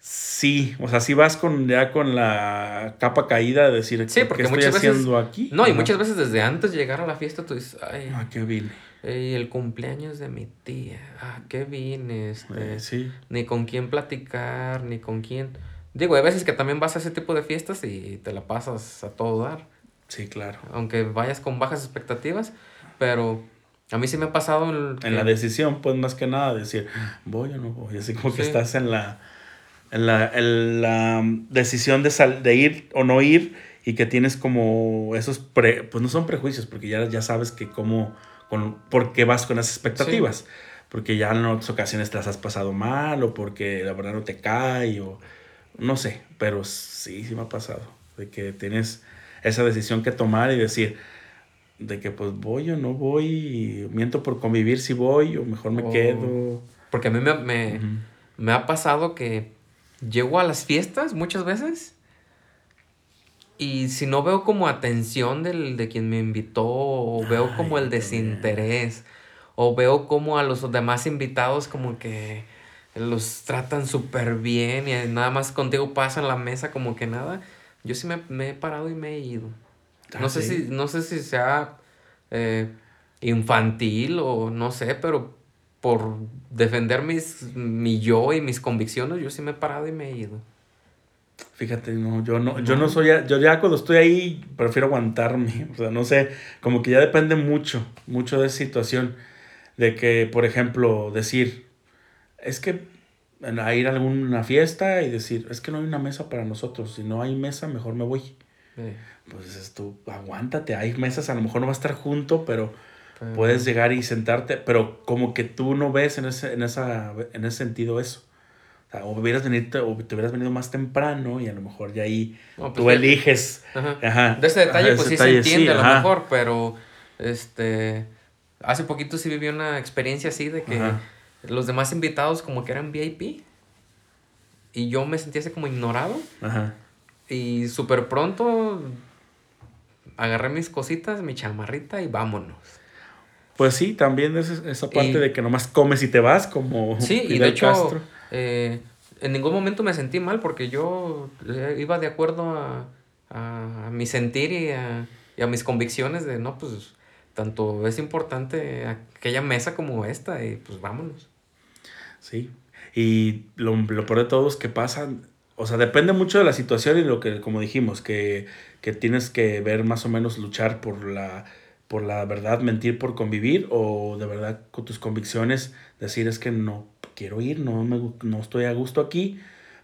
sí. O sea, si vas con ya con la capa caída de decir, Sí, ¿qué estoy muchas veces- haciendo aquí? No, y muchas veces desde antes de llegar a la fiesta tú dices, ay, ¿A qué vine? ey, el cumpleaños de mi tía, ah, qué vine, este, Eh, sí. ni con quién platicar, ni con quién. Digo, hay veces que también vas a ese tipo de fiestas y te la pasas a todo dar. Sí, claro. aunque vayas con bajas expectativas, pero a mí sí me ha pasado el En la decisión, pues más que nada decir, voy o no voy. Así como que estás en la, la, en la decisión de, sal- de ir o no ir y que tienes como esos, pre, pues no son prejuicios, porque ya, ya sabes que cómo, con, por qué vas con esas expectativas. Porque ya en otras ocasiones te las has pasado mal o porque la verdad no te cae o no sé, pero sí, sí me ha pasado. De que tienes esa decisión que tomar y decir, de que pues voy o no voy, miento por convivir si voy o mejor me O- quedo. porque a mí me, me, Ujú. me ha pasado que llego a las fiestas muchas veces y si no veo como atención del, de quien me invitó o veo como el desinterés o veo como a los demás invitados como que los tratan súper bien y nada más contigo pasan la mesa como que nada, yo sí me, me he parado y me he ido. Ah, No sé si, no sé si sea eh, infantil o no sé, pero por defender mis, mi yo y mis convicciones, yo sí me he parado y me he ido. Fíjate, no, yo no, yo No. soy, yo ya cuando estoy ahí prefiero aguantarme, o sea, no sé, como que ya depende mucho, mucho de esa situación, de que, por ejemplo, decir, es que a ir a alguna fiesta y decir, es que no hay una mesa para nosotros, si no hay mesa, mejor me voy. Eh, Pues tú, aguántate, hay mesas, a lo mejor no va a estar junto, pero pero- puedes llegar y sentarte, pero como que tú no ves en ese, en esa, en ese sentido eso. O, sea, o hubieras venido, o te hubieras venido más temprano y a lo mejor ya ahí No, pues, tú eliges. Ajá. Ajá, De ese detalle, ajá, pues ese sí se detalle, entiende sí, a lo mejor, pero este hace poquito sí viví una experiencia así de que los demás invitados como que eran VIP y yo me sentía así como ignorado Ajá. y súper pronto agarré mis cositas, mi chamarrita y vámonos. Pues sí, también es esa parte Y- de que nomás comes y te vas, como Sí, y Fidel de hecho, Castro. eh, en ningún momento me sentí mal porque yo eh, iba de acuerdo a, a- a mi sentir y a, y a mis convicciones de, no, pues, tanto es importante aquella mesa como esta y pues vámonos. Sí. Y lo, lo peor de todo es que pasan, o sea, depende mucho de la situación y lo que, como dijimos, que, que tienes que ver más o menos luchar por la, por la verdad, mentir por convivir o de verdad con tus convicciones decir es que no quiero ir, no, me, no estoy a gusto aquí,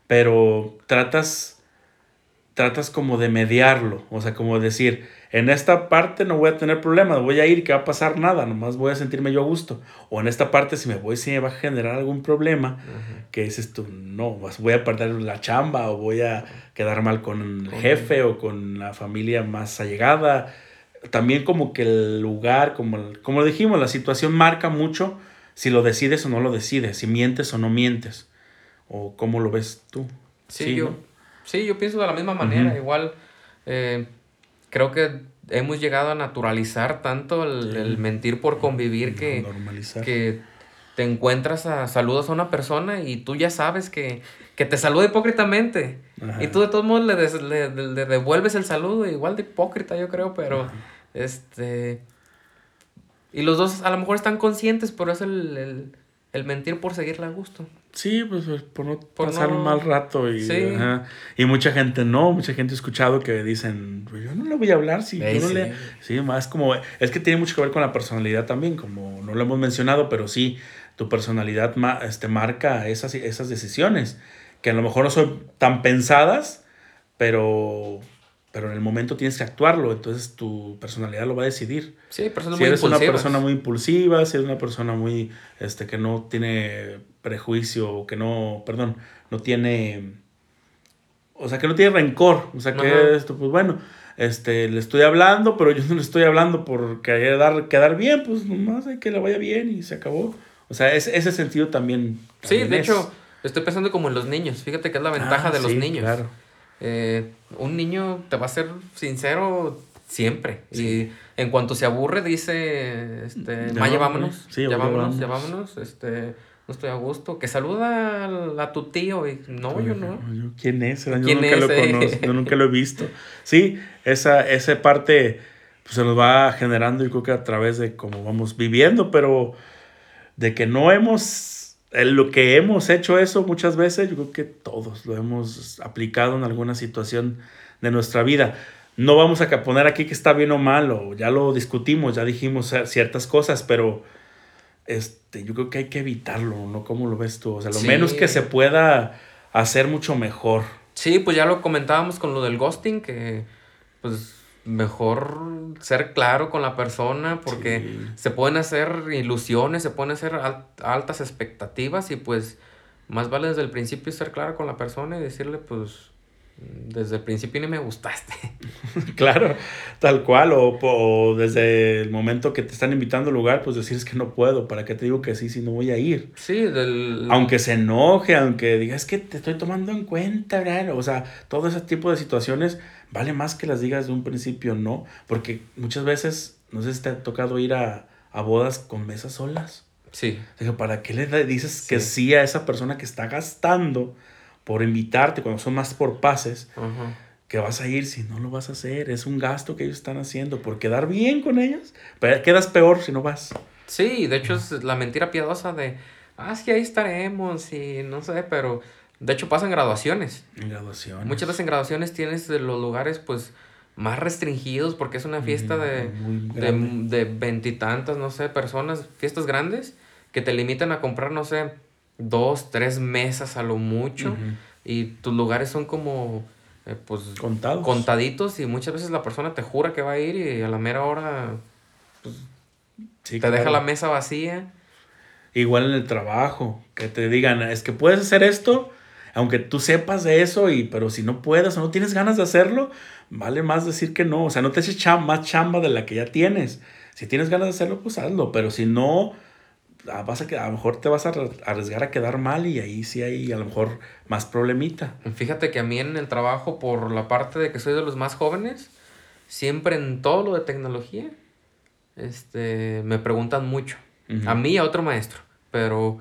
pero tratas, tratas como de mediarlo, o sea, como decir, en esta parte no voy a tener problemas, voy a ir, que va a pasar nada, nomás voy a sentirme yo a gusto. O en esta parte, si me voy, si me va a generar algún problema, que dices tú, no, voy a perder la chamba o voy a quedar mal con el jefe o con la familia más allegada. También como que el lugar, como, el- como dijimos, la situación marca mucho si lo decides o no lo decides, si mientes o no mientes, o cómo lo ves tú. Sí, yo, ¿no? sí, yo pienso de la misma manera. Igual, eh, creo que hemos llegado a naturalizar tanto el, mentir por convivir que, que te encuentras a saludas a una persona y tú ya sabes que, te saluda hipócritamente. Y tú de todos modos le, devuelves el saludo, igual de hipócrita yo creo, pero este... Y los dos a lo mejor están conscientes, pero es el, mentir por seguirle a gusto. Sí, pues, pues por no pasar un mal rato. Y, y mucha gente no, mucha gente ha escuchado que dicen, pues yo no le voy a hablar si yo no le... Sí, más como... Es que tiene mucho que ver con la personalidad también, como no lo hemos mencionado, pero sí, tu personalidad este, marca esas, esas decisiones, que a lo mejor no son tan pensadas, pero, pero en el momento tienes que actuarlo, entonces tu personalidad lo va a decidir. Sí, si eres una persona muy impulsiva, si eres una persona muy, este, que no tiene prejuicio, que no, perdón, no tiene, o sea, que no tiene rencor, o sea, que esto, pues bueno, este, le estoy hablando, pero yo no le estoy hablando por quedar, quedar bien, pues nomás hay que le vaya bien y se acabó. O sea, es, ese sentido también. sí, de hecho, estoy pensando como en los niños. Fíjate que es la ventaja ah, de los niños. Claro. Eh, un niño te va a ser sincero siempre. Y en cuanto se aburre, dice, este, ya, vámonos. Sí, ya vámonos, ya vámonos. Este, no estoy a gusto. Que saluda a, tu tío. Y no, yo no. ¿Quién es? Yo nunca lo conozco, yo nunca lo he visto. Sí, esa, esa parte pues, se nos va generando, yo creo que a través de cómo vamos viviendo, pero de que no hemos, lo que hemos hecho eso muchas veces, yo creo que todos lo hemos aplicado en alguna situación de nuestra vida. No vamos a poner aquí que está bien o mal, o ya lo discutimos, ya dijimos ciertas cosas, pero este, yo creo que hay que evitarlo, ¿no? ¿Cómo lo ves tú? O sea, lo menos que se pueda hacer mucho mejor. Sí, pues ya lo comentábamos con lo del ghosting, que pues mejor ser claro con la persona porque se pueden hacer ilusiones, se pueden hacer altas expectativas y pues más vale desde el principio ser claro con la persona y decirle pues desde el principio ni me gustaste. claro, tal cual, o, desde el momento que te están invitando al lugar, pues decir es que no puedo, ¿para qué te digo que sí si no voy a ir? Sí, del... Aunque se enoje, aunque diga es que te estoy tomando en cuenta, o sea, todo ese tipo de situaciones vale más que las digas de un principio no, porque muchas veces, no sé si te ha tocado ir a, bodas con mesas solas. Sí. ¿para qué le dices que sí a esa persona que está gastando por invitarte cuando son más por pases? Que vas a ir si no lo vas a hacer. Es un gasto que ellos están haciendo por quedar bien con ellos. Pero quedas peor si no vas. Sí, de hecho es la mentira piadosa de, ah, sí, ahí estaremos y no sé, pero de hecho, pasa en graduaciones. En graduaciones. Muchas veces en graduaciones tienes los lugares, pues, más restringidos porque es una fiesta de, de, veintitantas, no sé, personas, fiestas grandes, que te limitan a comprar, no sé, dos, tres mesas a lo mucho. Y tus lugares son como, eh, pues, Contados. contaditos y muchas veces la persona te jura que va a ir y a la mera hora, pues, te deja la mesa vacía. Igual en el trabajo, que te digan, es que puedes hacer esto, aunque tú sepas de eso, y, pero si no puedes o no tienes ganas de hacerlo, vale más decir que no. O sea, no te eches más chamba de la que ya tienes. Si tienes ganas de hacerlo, pues hazlo. Pero si no, ah, vas a, a lo mejor te vas a arriesgar a quedar mal y ahí sí hay a lo mejor más problemita. Fíjate que a mí en el trabajo, por la parte de que soy de los más jóvenes, siempre en todo lo de tecnología, este, me preguntan mucho. A mí y a otro maestro. Pero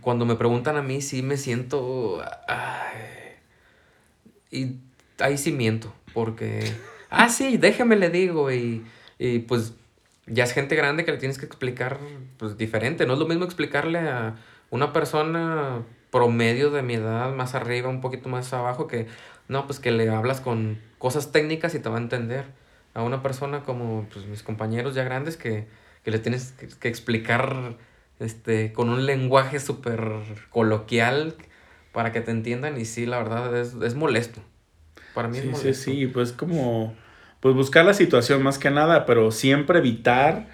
cuando me preguntan a mí, sí me siento. y ahí sí miento, porque. Ah, sí, déjeme le digo. Y, y pues ya es gente grande que le tienes que explicar pues diferente. No es lo mismo explicarle a una persona promedio de mi edad, más arriba, un poquito más abajo, que no, pues que le hablas con cosas técnicas y te va a entender. A una persona como pues, mis compañeros ya grandes que, que le tienes que explicar este, con un lenguaje súper coloquial para que te entiendan y sí, la verdad es, molesto. Para mí sí, es molesto. Sí, sí, pues como, pues buscar la situación más que nada, pero siempre evitar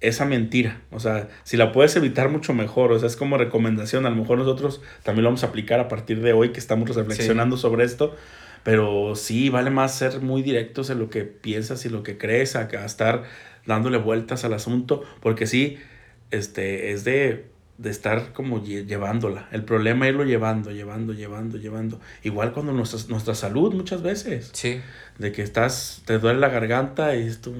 esa mentira. O sea, si la puedes evitar mucho mejor. O sea, es como recomendación. A lo mejor nosotros también lo vamos a aplicar a partir de hoy que estamos reflexionando sobre esto. Pero sí, vale más ser muy directos en lo que piensas y lo que crees, a, a estar dándole vueltas al asunto. Porque sí, este, es de, de estar como llevándola. El problema es irlo llevando, llevando, llevando, llevando. Igual cuando nuestra, nuestra salud muchas veces. Sí. De que estás, te duele la garganta y tú,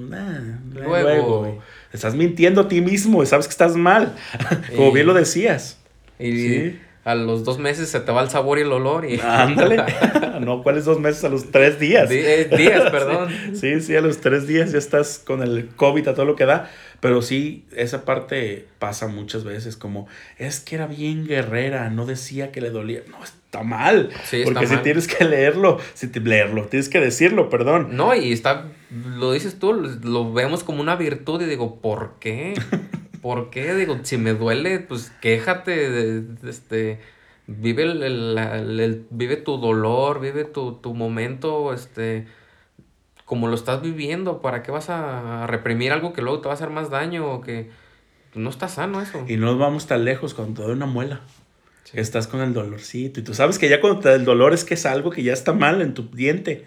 luego. Estás mintiendo a ti mismo y sabes que estás mal. como bien lo decías. Y ¿Sí? A los dos meses se te va el sabor y el olor. Y... Ándale. no, ¿cuáles dos meses? A los tres días. Eh, días, perdón. Sí, sí, a los tres días ya estás con el COVID a todo lo que da. Pero sí, esa parte pasa muchas veces, como, es que era bien guerrera, no decía que le dolía. No, está mal. Sí, porque si tienes que leerlo, si te, leerlo, tienes que decirlo, perdón. No, y está, lo dices tú, lo vemos como una virtud y digo, ¿por qué? ¿Por qué? Digo, si me duele, pues quéjate, de, este, vive, el, vive tu dolor, vive tu, tu, momento, este, como lo estás viviendo, ¿para qué vas a reprimir algo que luego te va a hacer más daño o que no está sano eso? Y no vamos tan lejos cuando te da una muela. Estás con el dolorcito y tú sabes que ya cuando te da el dolor es que es algo que ya está mal en tu diente.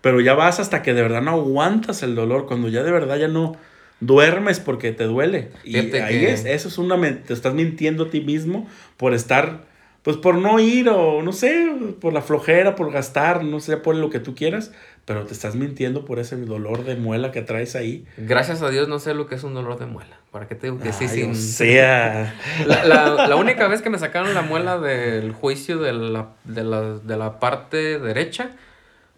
Pero ya vas hasta que de verdad no aguantas el dolor, cuando ya de verdad ya no, duermes porque te duele. y ahí es, eso es una, te estás mintiendo a ti mismo por estar, pues por no ir o no sé, por la flojera, por gastar, no sé, por lo que tú quieras, pero te estás mintiendo por ese dolor de muela que traes ahí. Gracias a Dios no sé lo que es un dolor de muela. ¿Para qué te digo que sí, sí? sea. La, la, la, única vez que me sacaron la muela del juicio de la, de la, de la parte derecha,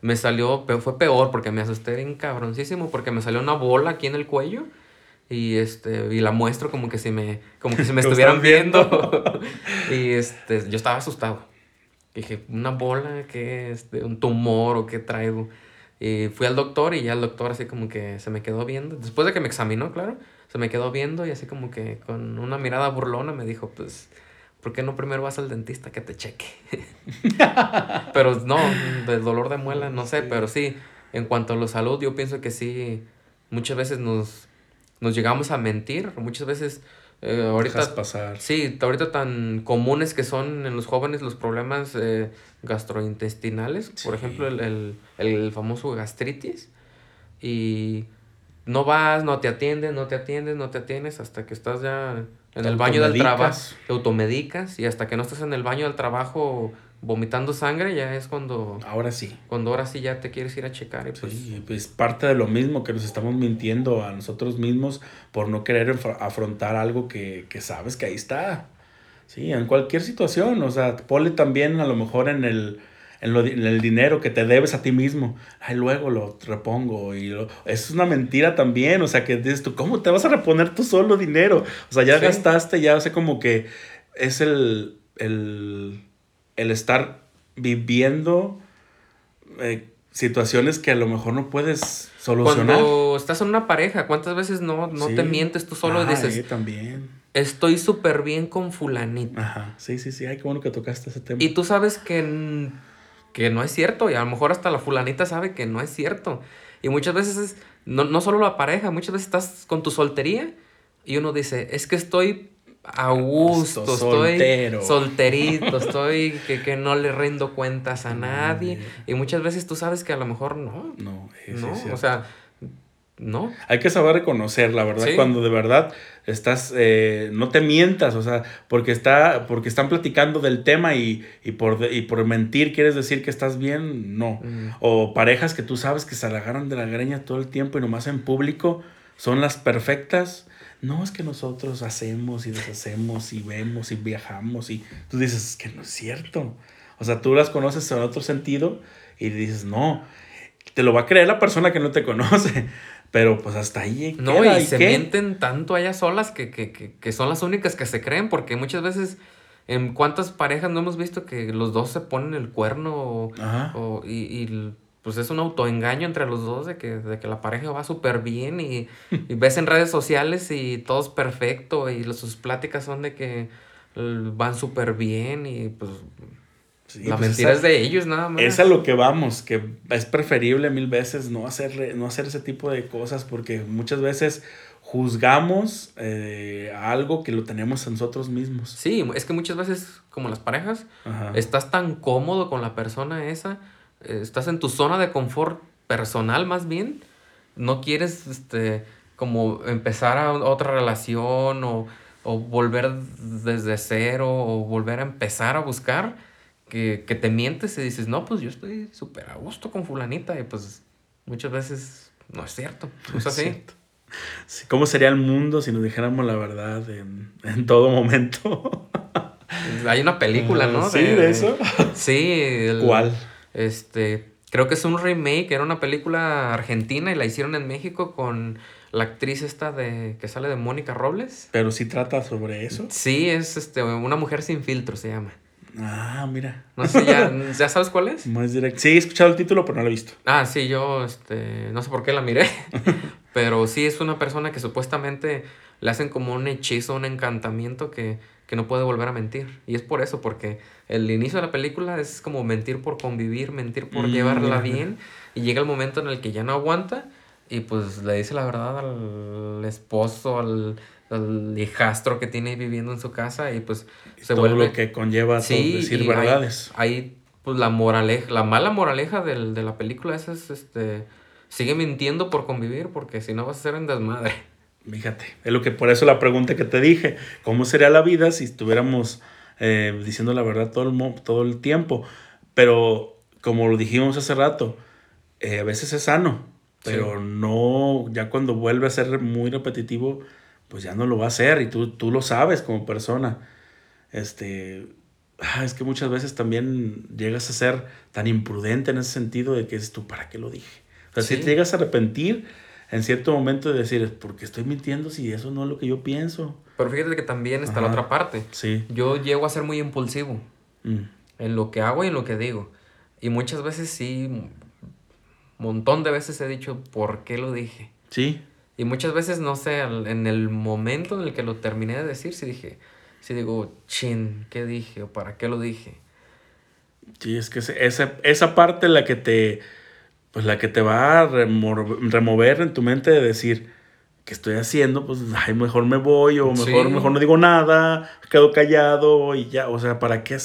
me salió, fue peor porque me asusté bien cabroncísimo porque me salió una bola aquí en el cuello y este y la muestro como que si me como que si me estuvieran viendo. y este yo estaba asustado. Dije una bola que este un tumor o qué traigo y fui al doctor y ya el doctor así como que se me quedó viendo. Después de que me examinó claro se me quedó viendo y así como que con una mirada burlona me dijo pues ¿por qué no primero vas al dentista que te cheque? pero no, del dolor de muela, no sé, pero sí, en cuanto a la salud, yo pienso que sí, muchas veces nos, nos llegamos a mentir, muchas veces... Eh, ahorita pasar. Sí, ahorita tan comunes que son en los jóvenes los problemas eh, gastrointestinales, por ejemplo, el, el, el famoso gastritis. Y no vas, no te atiendes, no te atiendes, no te atiendes hasta que estás ya en el baño del trabajo, te automedicas y hasta que no estás en el baño del trabajo vomitando sangre ya es cuando... Ahora sí. Cuando ahora sí ya te quieres ir a checar. Y pues... Sí, pues parte de lo mismo que nos estamos mintiendo a nosotros mismos por no querer afrontar algo que, que sabes que ahí está. Sí, en cualquier situación, o sea, ponle también a lo mejor en el en, lo, en, el dinero que te debes a ti mismo. Ay, luego lo repongo. Y lo, es una mentira también. O sea, que dices tú, ¿cómo te vas a reponer tú solo dinero? O sea, ya gastaste, ya sé como que es el, el, el estar viviendo eh, situaciones que a lo mejor no puedes solucionar. Cuando estás en una pareja, ¿cuántas veces no, no te mientes tú solo y dices... también. Estoy súper bien con fulanito. Ajá, sí, sí, sí. Ay, qué bueno que tocaste ese tema. Y tú sabes que que no es cierto y a lo mejor hasta la fulanita sabe que no es cierto. Y muchas veces, no, no solo la pareja, muchas veces estás con tu soltería y uno dice, es que estoy a gusto, estoy solterito, estoy que, que, no le rindo cuentas a nadie. Y muchas veces tú sabes que a lo mejor no. No, no, o sea, no. Hay que saber reconocer, la verdad, cuando de verdad estás, eh, no te mientas, o sea, porque, está, porque están platicando del tema y, por, y por mentir quieres decir que estás bien, no. Mm. O parejas que tú sabes que se agarran de la greña todo el tiempo y nomás en público son las perfectas. No, es que nosotros hacemos y deshacemos y vemos y viajamos y tú dices, es que no es cierto. O sea, tú las conoces en otro sentido y dices, no, te lo va a creer la persona que no te conoce. Pero pues hasta ahí. No, y, se mienten tanto a ellas solas que, que, que, que, son las únicas que se creen, porque muchas veces, en cuántas parejas no hemos visto que los dos se ponen el cuerno o, y, y, pues es un autoengaño entre los dos de que, de que la pareja va súper bien y, y, ves en redes sociales y todo es perfecto y sus pláticas son de que van súper bien y pues la pues mentira es de ellos nada más. Es a lo que vamos, que es preferible mil veces no hacer, no hacer ese tipo de cosas porque muchas veces juzgamos eh, algo que lo tenemos en nosotros mismos. Sí, es que muchas veces, como las parejas, estás tan cómodo con la persona esa, eh, estás en tu zona de confort personal más bien, no quieres este, como empezar a otra relación o o volver desde cero o volver a empezar a buscar, que, que te mientes y dices, no, pues yo estoy súper a gusto con fulanita y pues muchas veces no es cierto, no es así. ¿Cómo sería el mundo si nos dijéramos la verdad en, en todo momento? Hay una película, ¿no? Sí, de, eso. Sí. ¿Cuál? Este, creo que es un remake, era una película argentina y la hicieron en México con la actriz esta de que sale de Mónica Robles. Pero sí trata sobre eso. Sí, es este una mujer sin filtro se llama. Ah, mira. No sé, ¿ya, ¿ya sabes cuál es? Más directo. Sí, he escuchado el título, pero no lo he visto. Ah, sí, yo este, no sé por qué la miré. pero sí es una persona que supuestamente le hacen como un hechizo, un encantamiento que, que no puede volver a mentir. Y es por eso, porque el inicio de la película es como mentir por convivir, mentir por Mm, llevarla mira. bien. Y llega el momento en el que ya no aguanta y pues le dice la verdad al esposo, al, al hijastro que tiene viviendo en su casa y pues se todo vuelve... lo que conlleva Sí, decir y verdades. Hay, hay, pues la moraleja, la mala moraleja del, de la película esa es este sigue mintiendo por convivir porque si no vas a ser en desmadre. Fíjate, es lo que por eso la pregunta que te dije, ¿cómo sería la vida si estuviéramos eh, diciendo la verdad todo el, mo- todo el tiempo? Pero como lo dijimos hace rato, eh, a veces es sano, pero Sí. no, ya cuando vuelve a ser muy repetitivo, pues ya no lo va a hacer y tú, tú lo sabes como persona. Este, ah, es que muchas veces también llegas a ser tan imprudente en ese sentido de que es tú, ¿para qué lo dije? O sea, si te llegas a arrepentir en cierto momento de decir, ¿por qué estoy mintiendo si eso no es lo que yo pienso? Pero fíjate que también está la otra parte. Sí. Yo llego a ser muy impulsivo Mm. en lo que hago y en lo que digo. Y muchas veces sí, montón de veces he dicho, ¿por qué lo dije? Sí. Y muchas veces, no sé, en el momento en el que lo terminé de decir, sí dije, sí digo, chin, ¿qué dije? ¿O para qué lo dije? Sí, es que esa, esa parte la que te, pues la que te va a remor- remover en tu mente de decir, ¿qué estoy haciendo? Pues ay, mejor me voy o mejor, Sí. mejor no digo nada, quedo callado y ya, o sea, ¿para qué,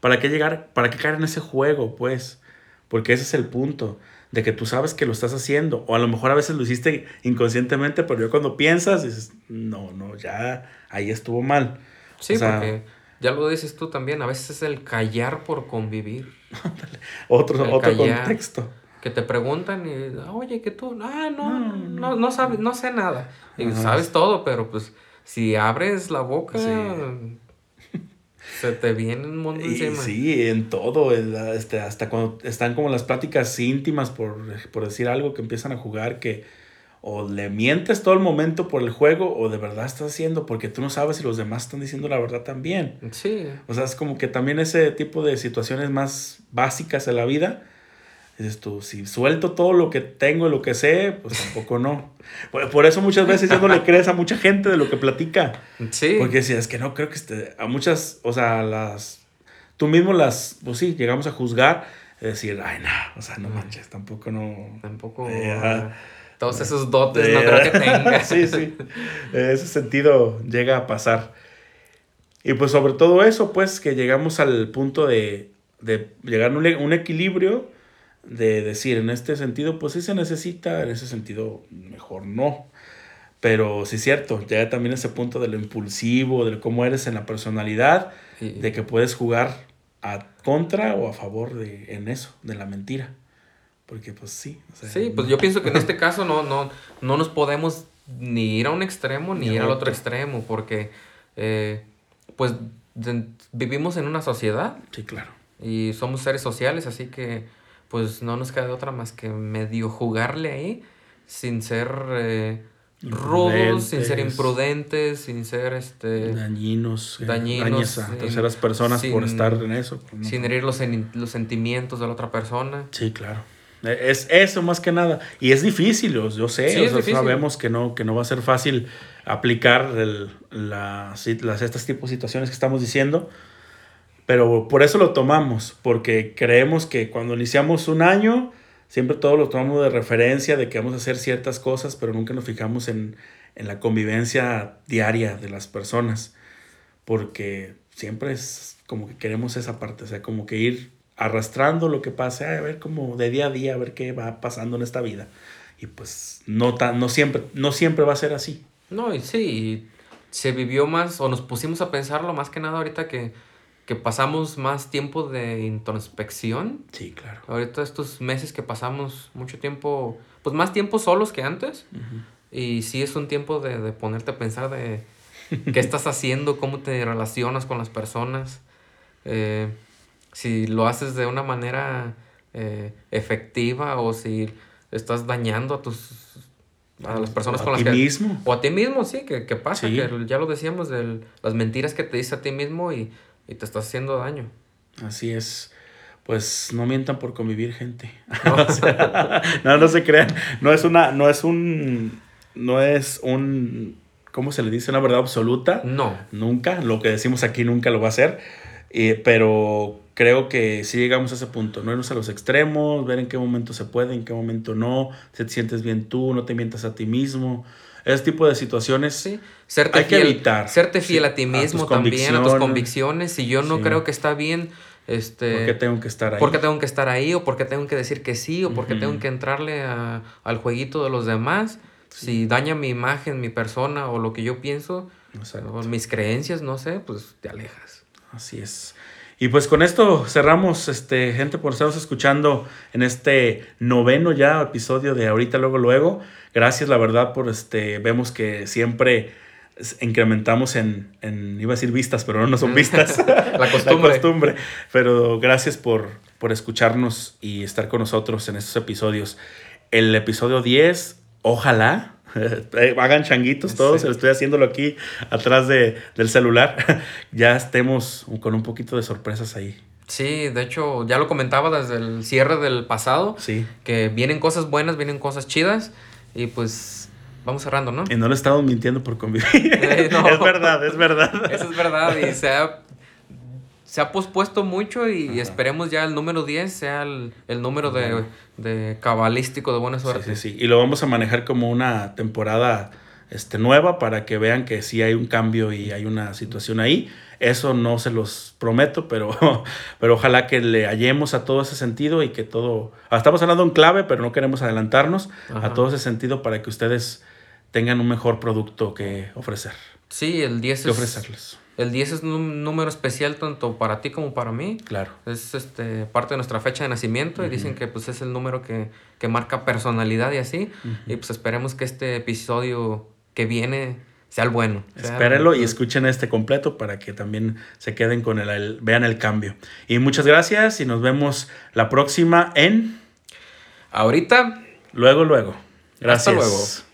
para qué llegar, para qué caer en ese juego, pues? Porque ese es el punto, de que tú sabes que lo estás haciendo, o a lo mejor a veces lo hiciste inconscientemente, pero yo cuando piensas dices, no, no, ya ahí estuvo mal. Sí, O sea- porque ya lo dices tú también, a veces es el callar por convivir. Otro, El otro callar. contexto. Que te preguntan y, oye, que tú, ah, no, No, no, no, sabes, no sé nada. Y Ajá. sabes todo, pero pues si abres la boca, Sí. Se te viene un mundo Y encima. sí, en todo, este, hasta cuando están como las pláticas íntimas, por, por decir algo, que empiezan a jugar, que o le mientes todo el momento por el juego o de verdad estás haciendo, porque tú no sabes si los demás están diciendo la verdad también. Sí, O sea, es como que también ese tipo de situaciones más básicas de la vida, dices tú, si suelto todo lo que tengo y lo que sé, pues tampoco no. Por, por eso muchas veces ya no le crees a mucha gente de lo que platica. sí. Porque si es que no creo que esté. A muchas, o sea, las. Tú mismo las. Pues sí, llegamos a juzgar. decir, ay, no, o sea, no manches, tampoco no. Tampoco Eh, ajá. todos esos dotes no Eh, creo que tenga. sí, sí. En ese sentido llega a pasar. Y pues sobre todo eso, pues que llegamos al punto de, de llegar a un, un equilibrio de decir, en este sentido, pues sí se necesita, en ese sentido, mejor no. Pero sí es cierto, llega también ese punto de lo impulsivo, de cómo eres en la personalidad, de que puedes jugar a contra o a favor de, en eso, de la mentira. Porque pues sí. o sea, Sí, pues yo pienso que en este caso no, no, no nos podemos ni ir a un extremo ni, Ni ir al otro otro. extremo, porque eh, pues de- vivimos en una sociedad Sí, claro. y somos seres sociales, así que pues no nos queda otra más que medio jugarle ahí sin ser eh, rudos, sin ser Imprudentes. sin ser este dañinos, eh, dañinos, dañes a terceras personas por estar en eso. no. sin herir los, los sentimientos de la otra persona. Sí, claro. E- Es eso más que nada. Y es difícil, yo sé. Sí, o es sea, difícil. sabemos que no, que no va a ser fácil aplicar el- la- las, estas tipos de situaciones que estamos diciendo. Pero por eso lo tomamos, porque creemos que cuando iniciamos un año, siempre todo lo tomamos de referencia de que vamos a hacer ciertas cosas, pero nunca nos fijamos en, en la convivencia diaria de las personas. Porque siempre es como que queremos esa parte, o sea, como que ir arrastrando lo que pase, a ver como de día a día, a ver qué va pasando en esta vida. Y pues no, tan, no, siempre, no siempre va a ser así. No, y sí, se vivió más, o nos pusimos a pensarlo más que nada ahorita que, que pasamos más tiempo de introspección. Sí, claro. Ahorita estos meses que pasamos mucho tiempo, pues más tiempo solos que antes. Y sí es un tiempo de, de ponerte a pensar de qué estás haciendo, cómo te relacionas con las personas. Eh, si lo haces de una manera eh, efectiva o si estás dañando a tus a las personas O a con las ti que mismo. o a ti mismo sí que, que pasa Sí. que ya lo decíamos de las mentiras que te dices a ti mismo y, y te estás haciendo daño Así es. Pues no mientan por convivir, gente. O sea, no, no se crean. No es una, no es un, no es un, ¿cómo se le dice? Una verdad absoluta. no Nunca. Lo que decimos aquí nunca lo va a hacer. Eh, pero creo que si llegamos a ese punto, no irnos a los extremos, ver en qué momento se puede, en qué momento no, si te sientes bien tú, no te mientas a ti mismo. Ese tipo de situaciones. sí serte Hay que fiel evitar, serte fiel sí, a ti mismo también a tus convicciones. si yo no Sí. creo que está bien este ¿Por qué tengo que estar ahí? ¿Por qué tengo que estar ahí? ¿O por qué tengo que decir que sí? ¿O por qué tengo que entrarle a- al jueguito de los demás? Si daña mi imagen, mi persona o lo que yo pienso, Exacto. o mis creencias, no sé, pues te alejas. Así es. Y pues con esto cerramos, este, gente, por estarnos escuchando en este noveno ya episodio de Ahorita, Luego, Luego. Gracias, la verdad, por este, vemos que siempre incrementamos en, en iba a decir vistas, pero no, no son vistas. La costumbre. costumbre. Pero gracias por, por escucharnos y estar con nosotros en estos episodios. El episodio 10, ojalá. Hagan changuitos todos, Sí. estoy haciéndolo aquí atrás de, del celular. ya estemos con un poquito de sorpresas ahí. Sí, de hecho, ya lo comentaba desde el cierre del pasado, Sí. que vienen cosas buenas, vienen cosas chidas, y pues vamos cerrando, ¿no? Y no le estamos mintiendo por convivir. Eh, no. es verdad, es verdad. Eso es verdad, y se ha, se ha pospuesto mucho y Ajá. esperemos ya el número 10 sea el, el número de, de cabalístico de buena Sí, suerte. sí, sí. Y lo vamos a manejar como una temporada este, nueva para que vean que sí hay un cambio y hay una situación ahí. Eso no se los prometo, pero, pero ojalá que le hallemos a todo ese sentido y que todo... Estamos hablando en clave, pero no queremos adelantarnos Ajá. a todo ese sentido para que ustedes tengan un mejor producto que ofrecer, Sí, el 10 que es, ofrecerles. el 10 es un número especial tanto para ti como para mí. Claro. Es este, parte de nuestra fecha de nacimiento y dicen que pues, es el número que, que marca personalidad y así. Y pues esperemos que este episodio que viene sea el bueno. sea el- Espérenlo y escuchen este completo para que también se queden con el, el- vean el cambio. Y muchas gracias y nos vemos la próxima en Ahorita luego luego. Gracias. Hasta luego.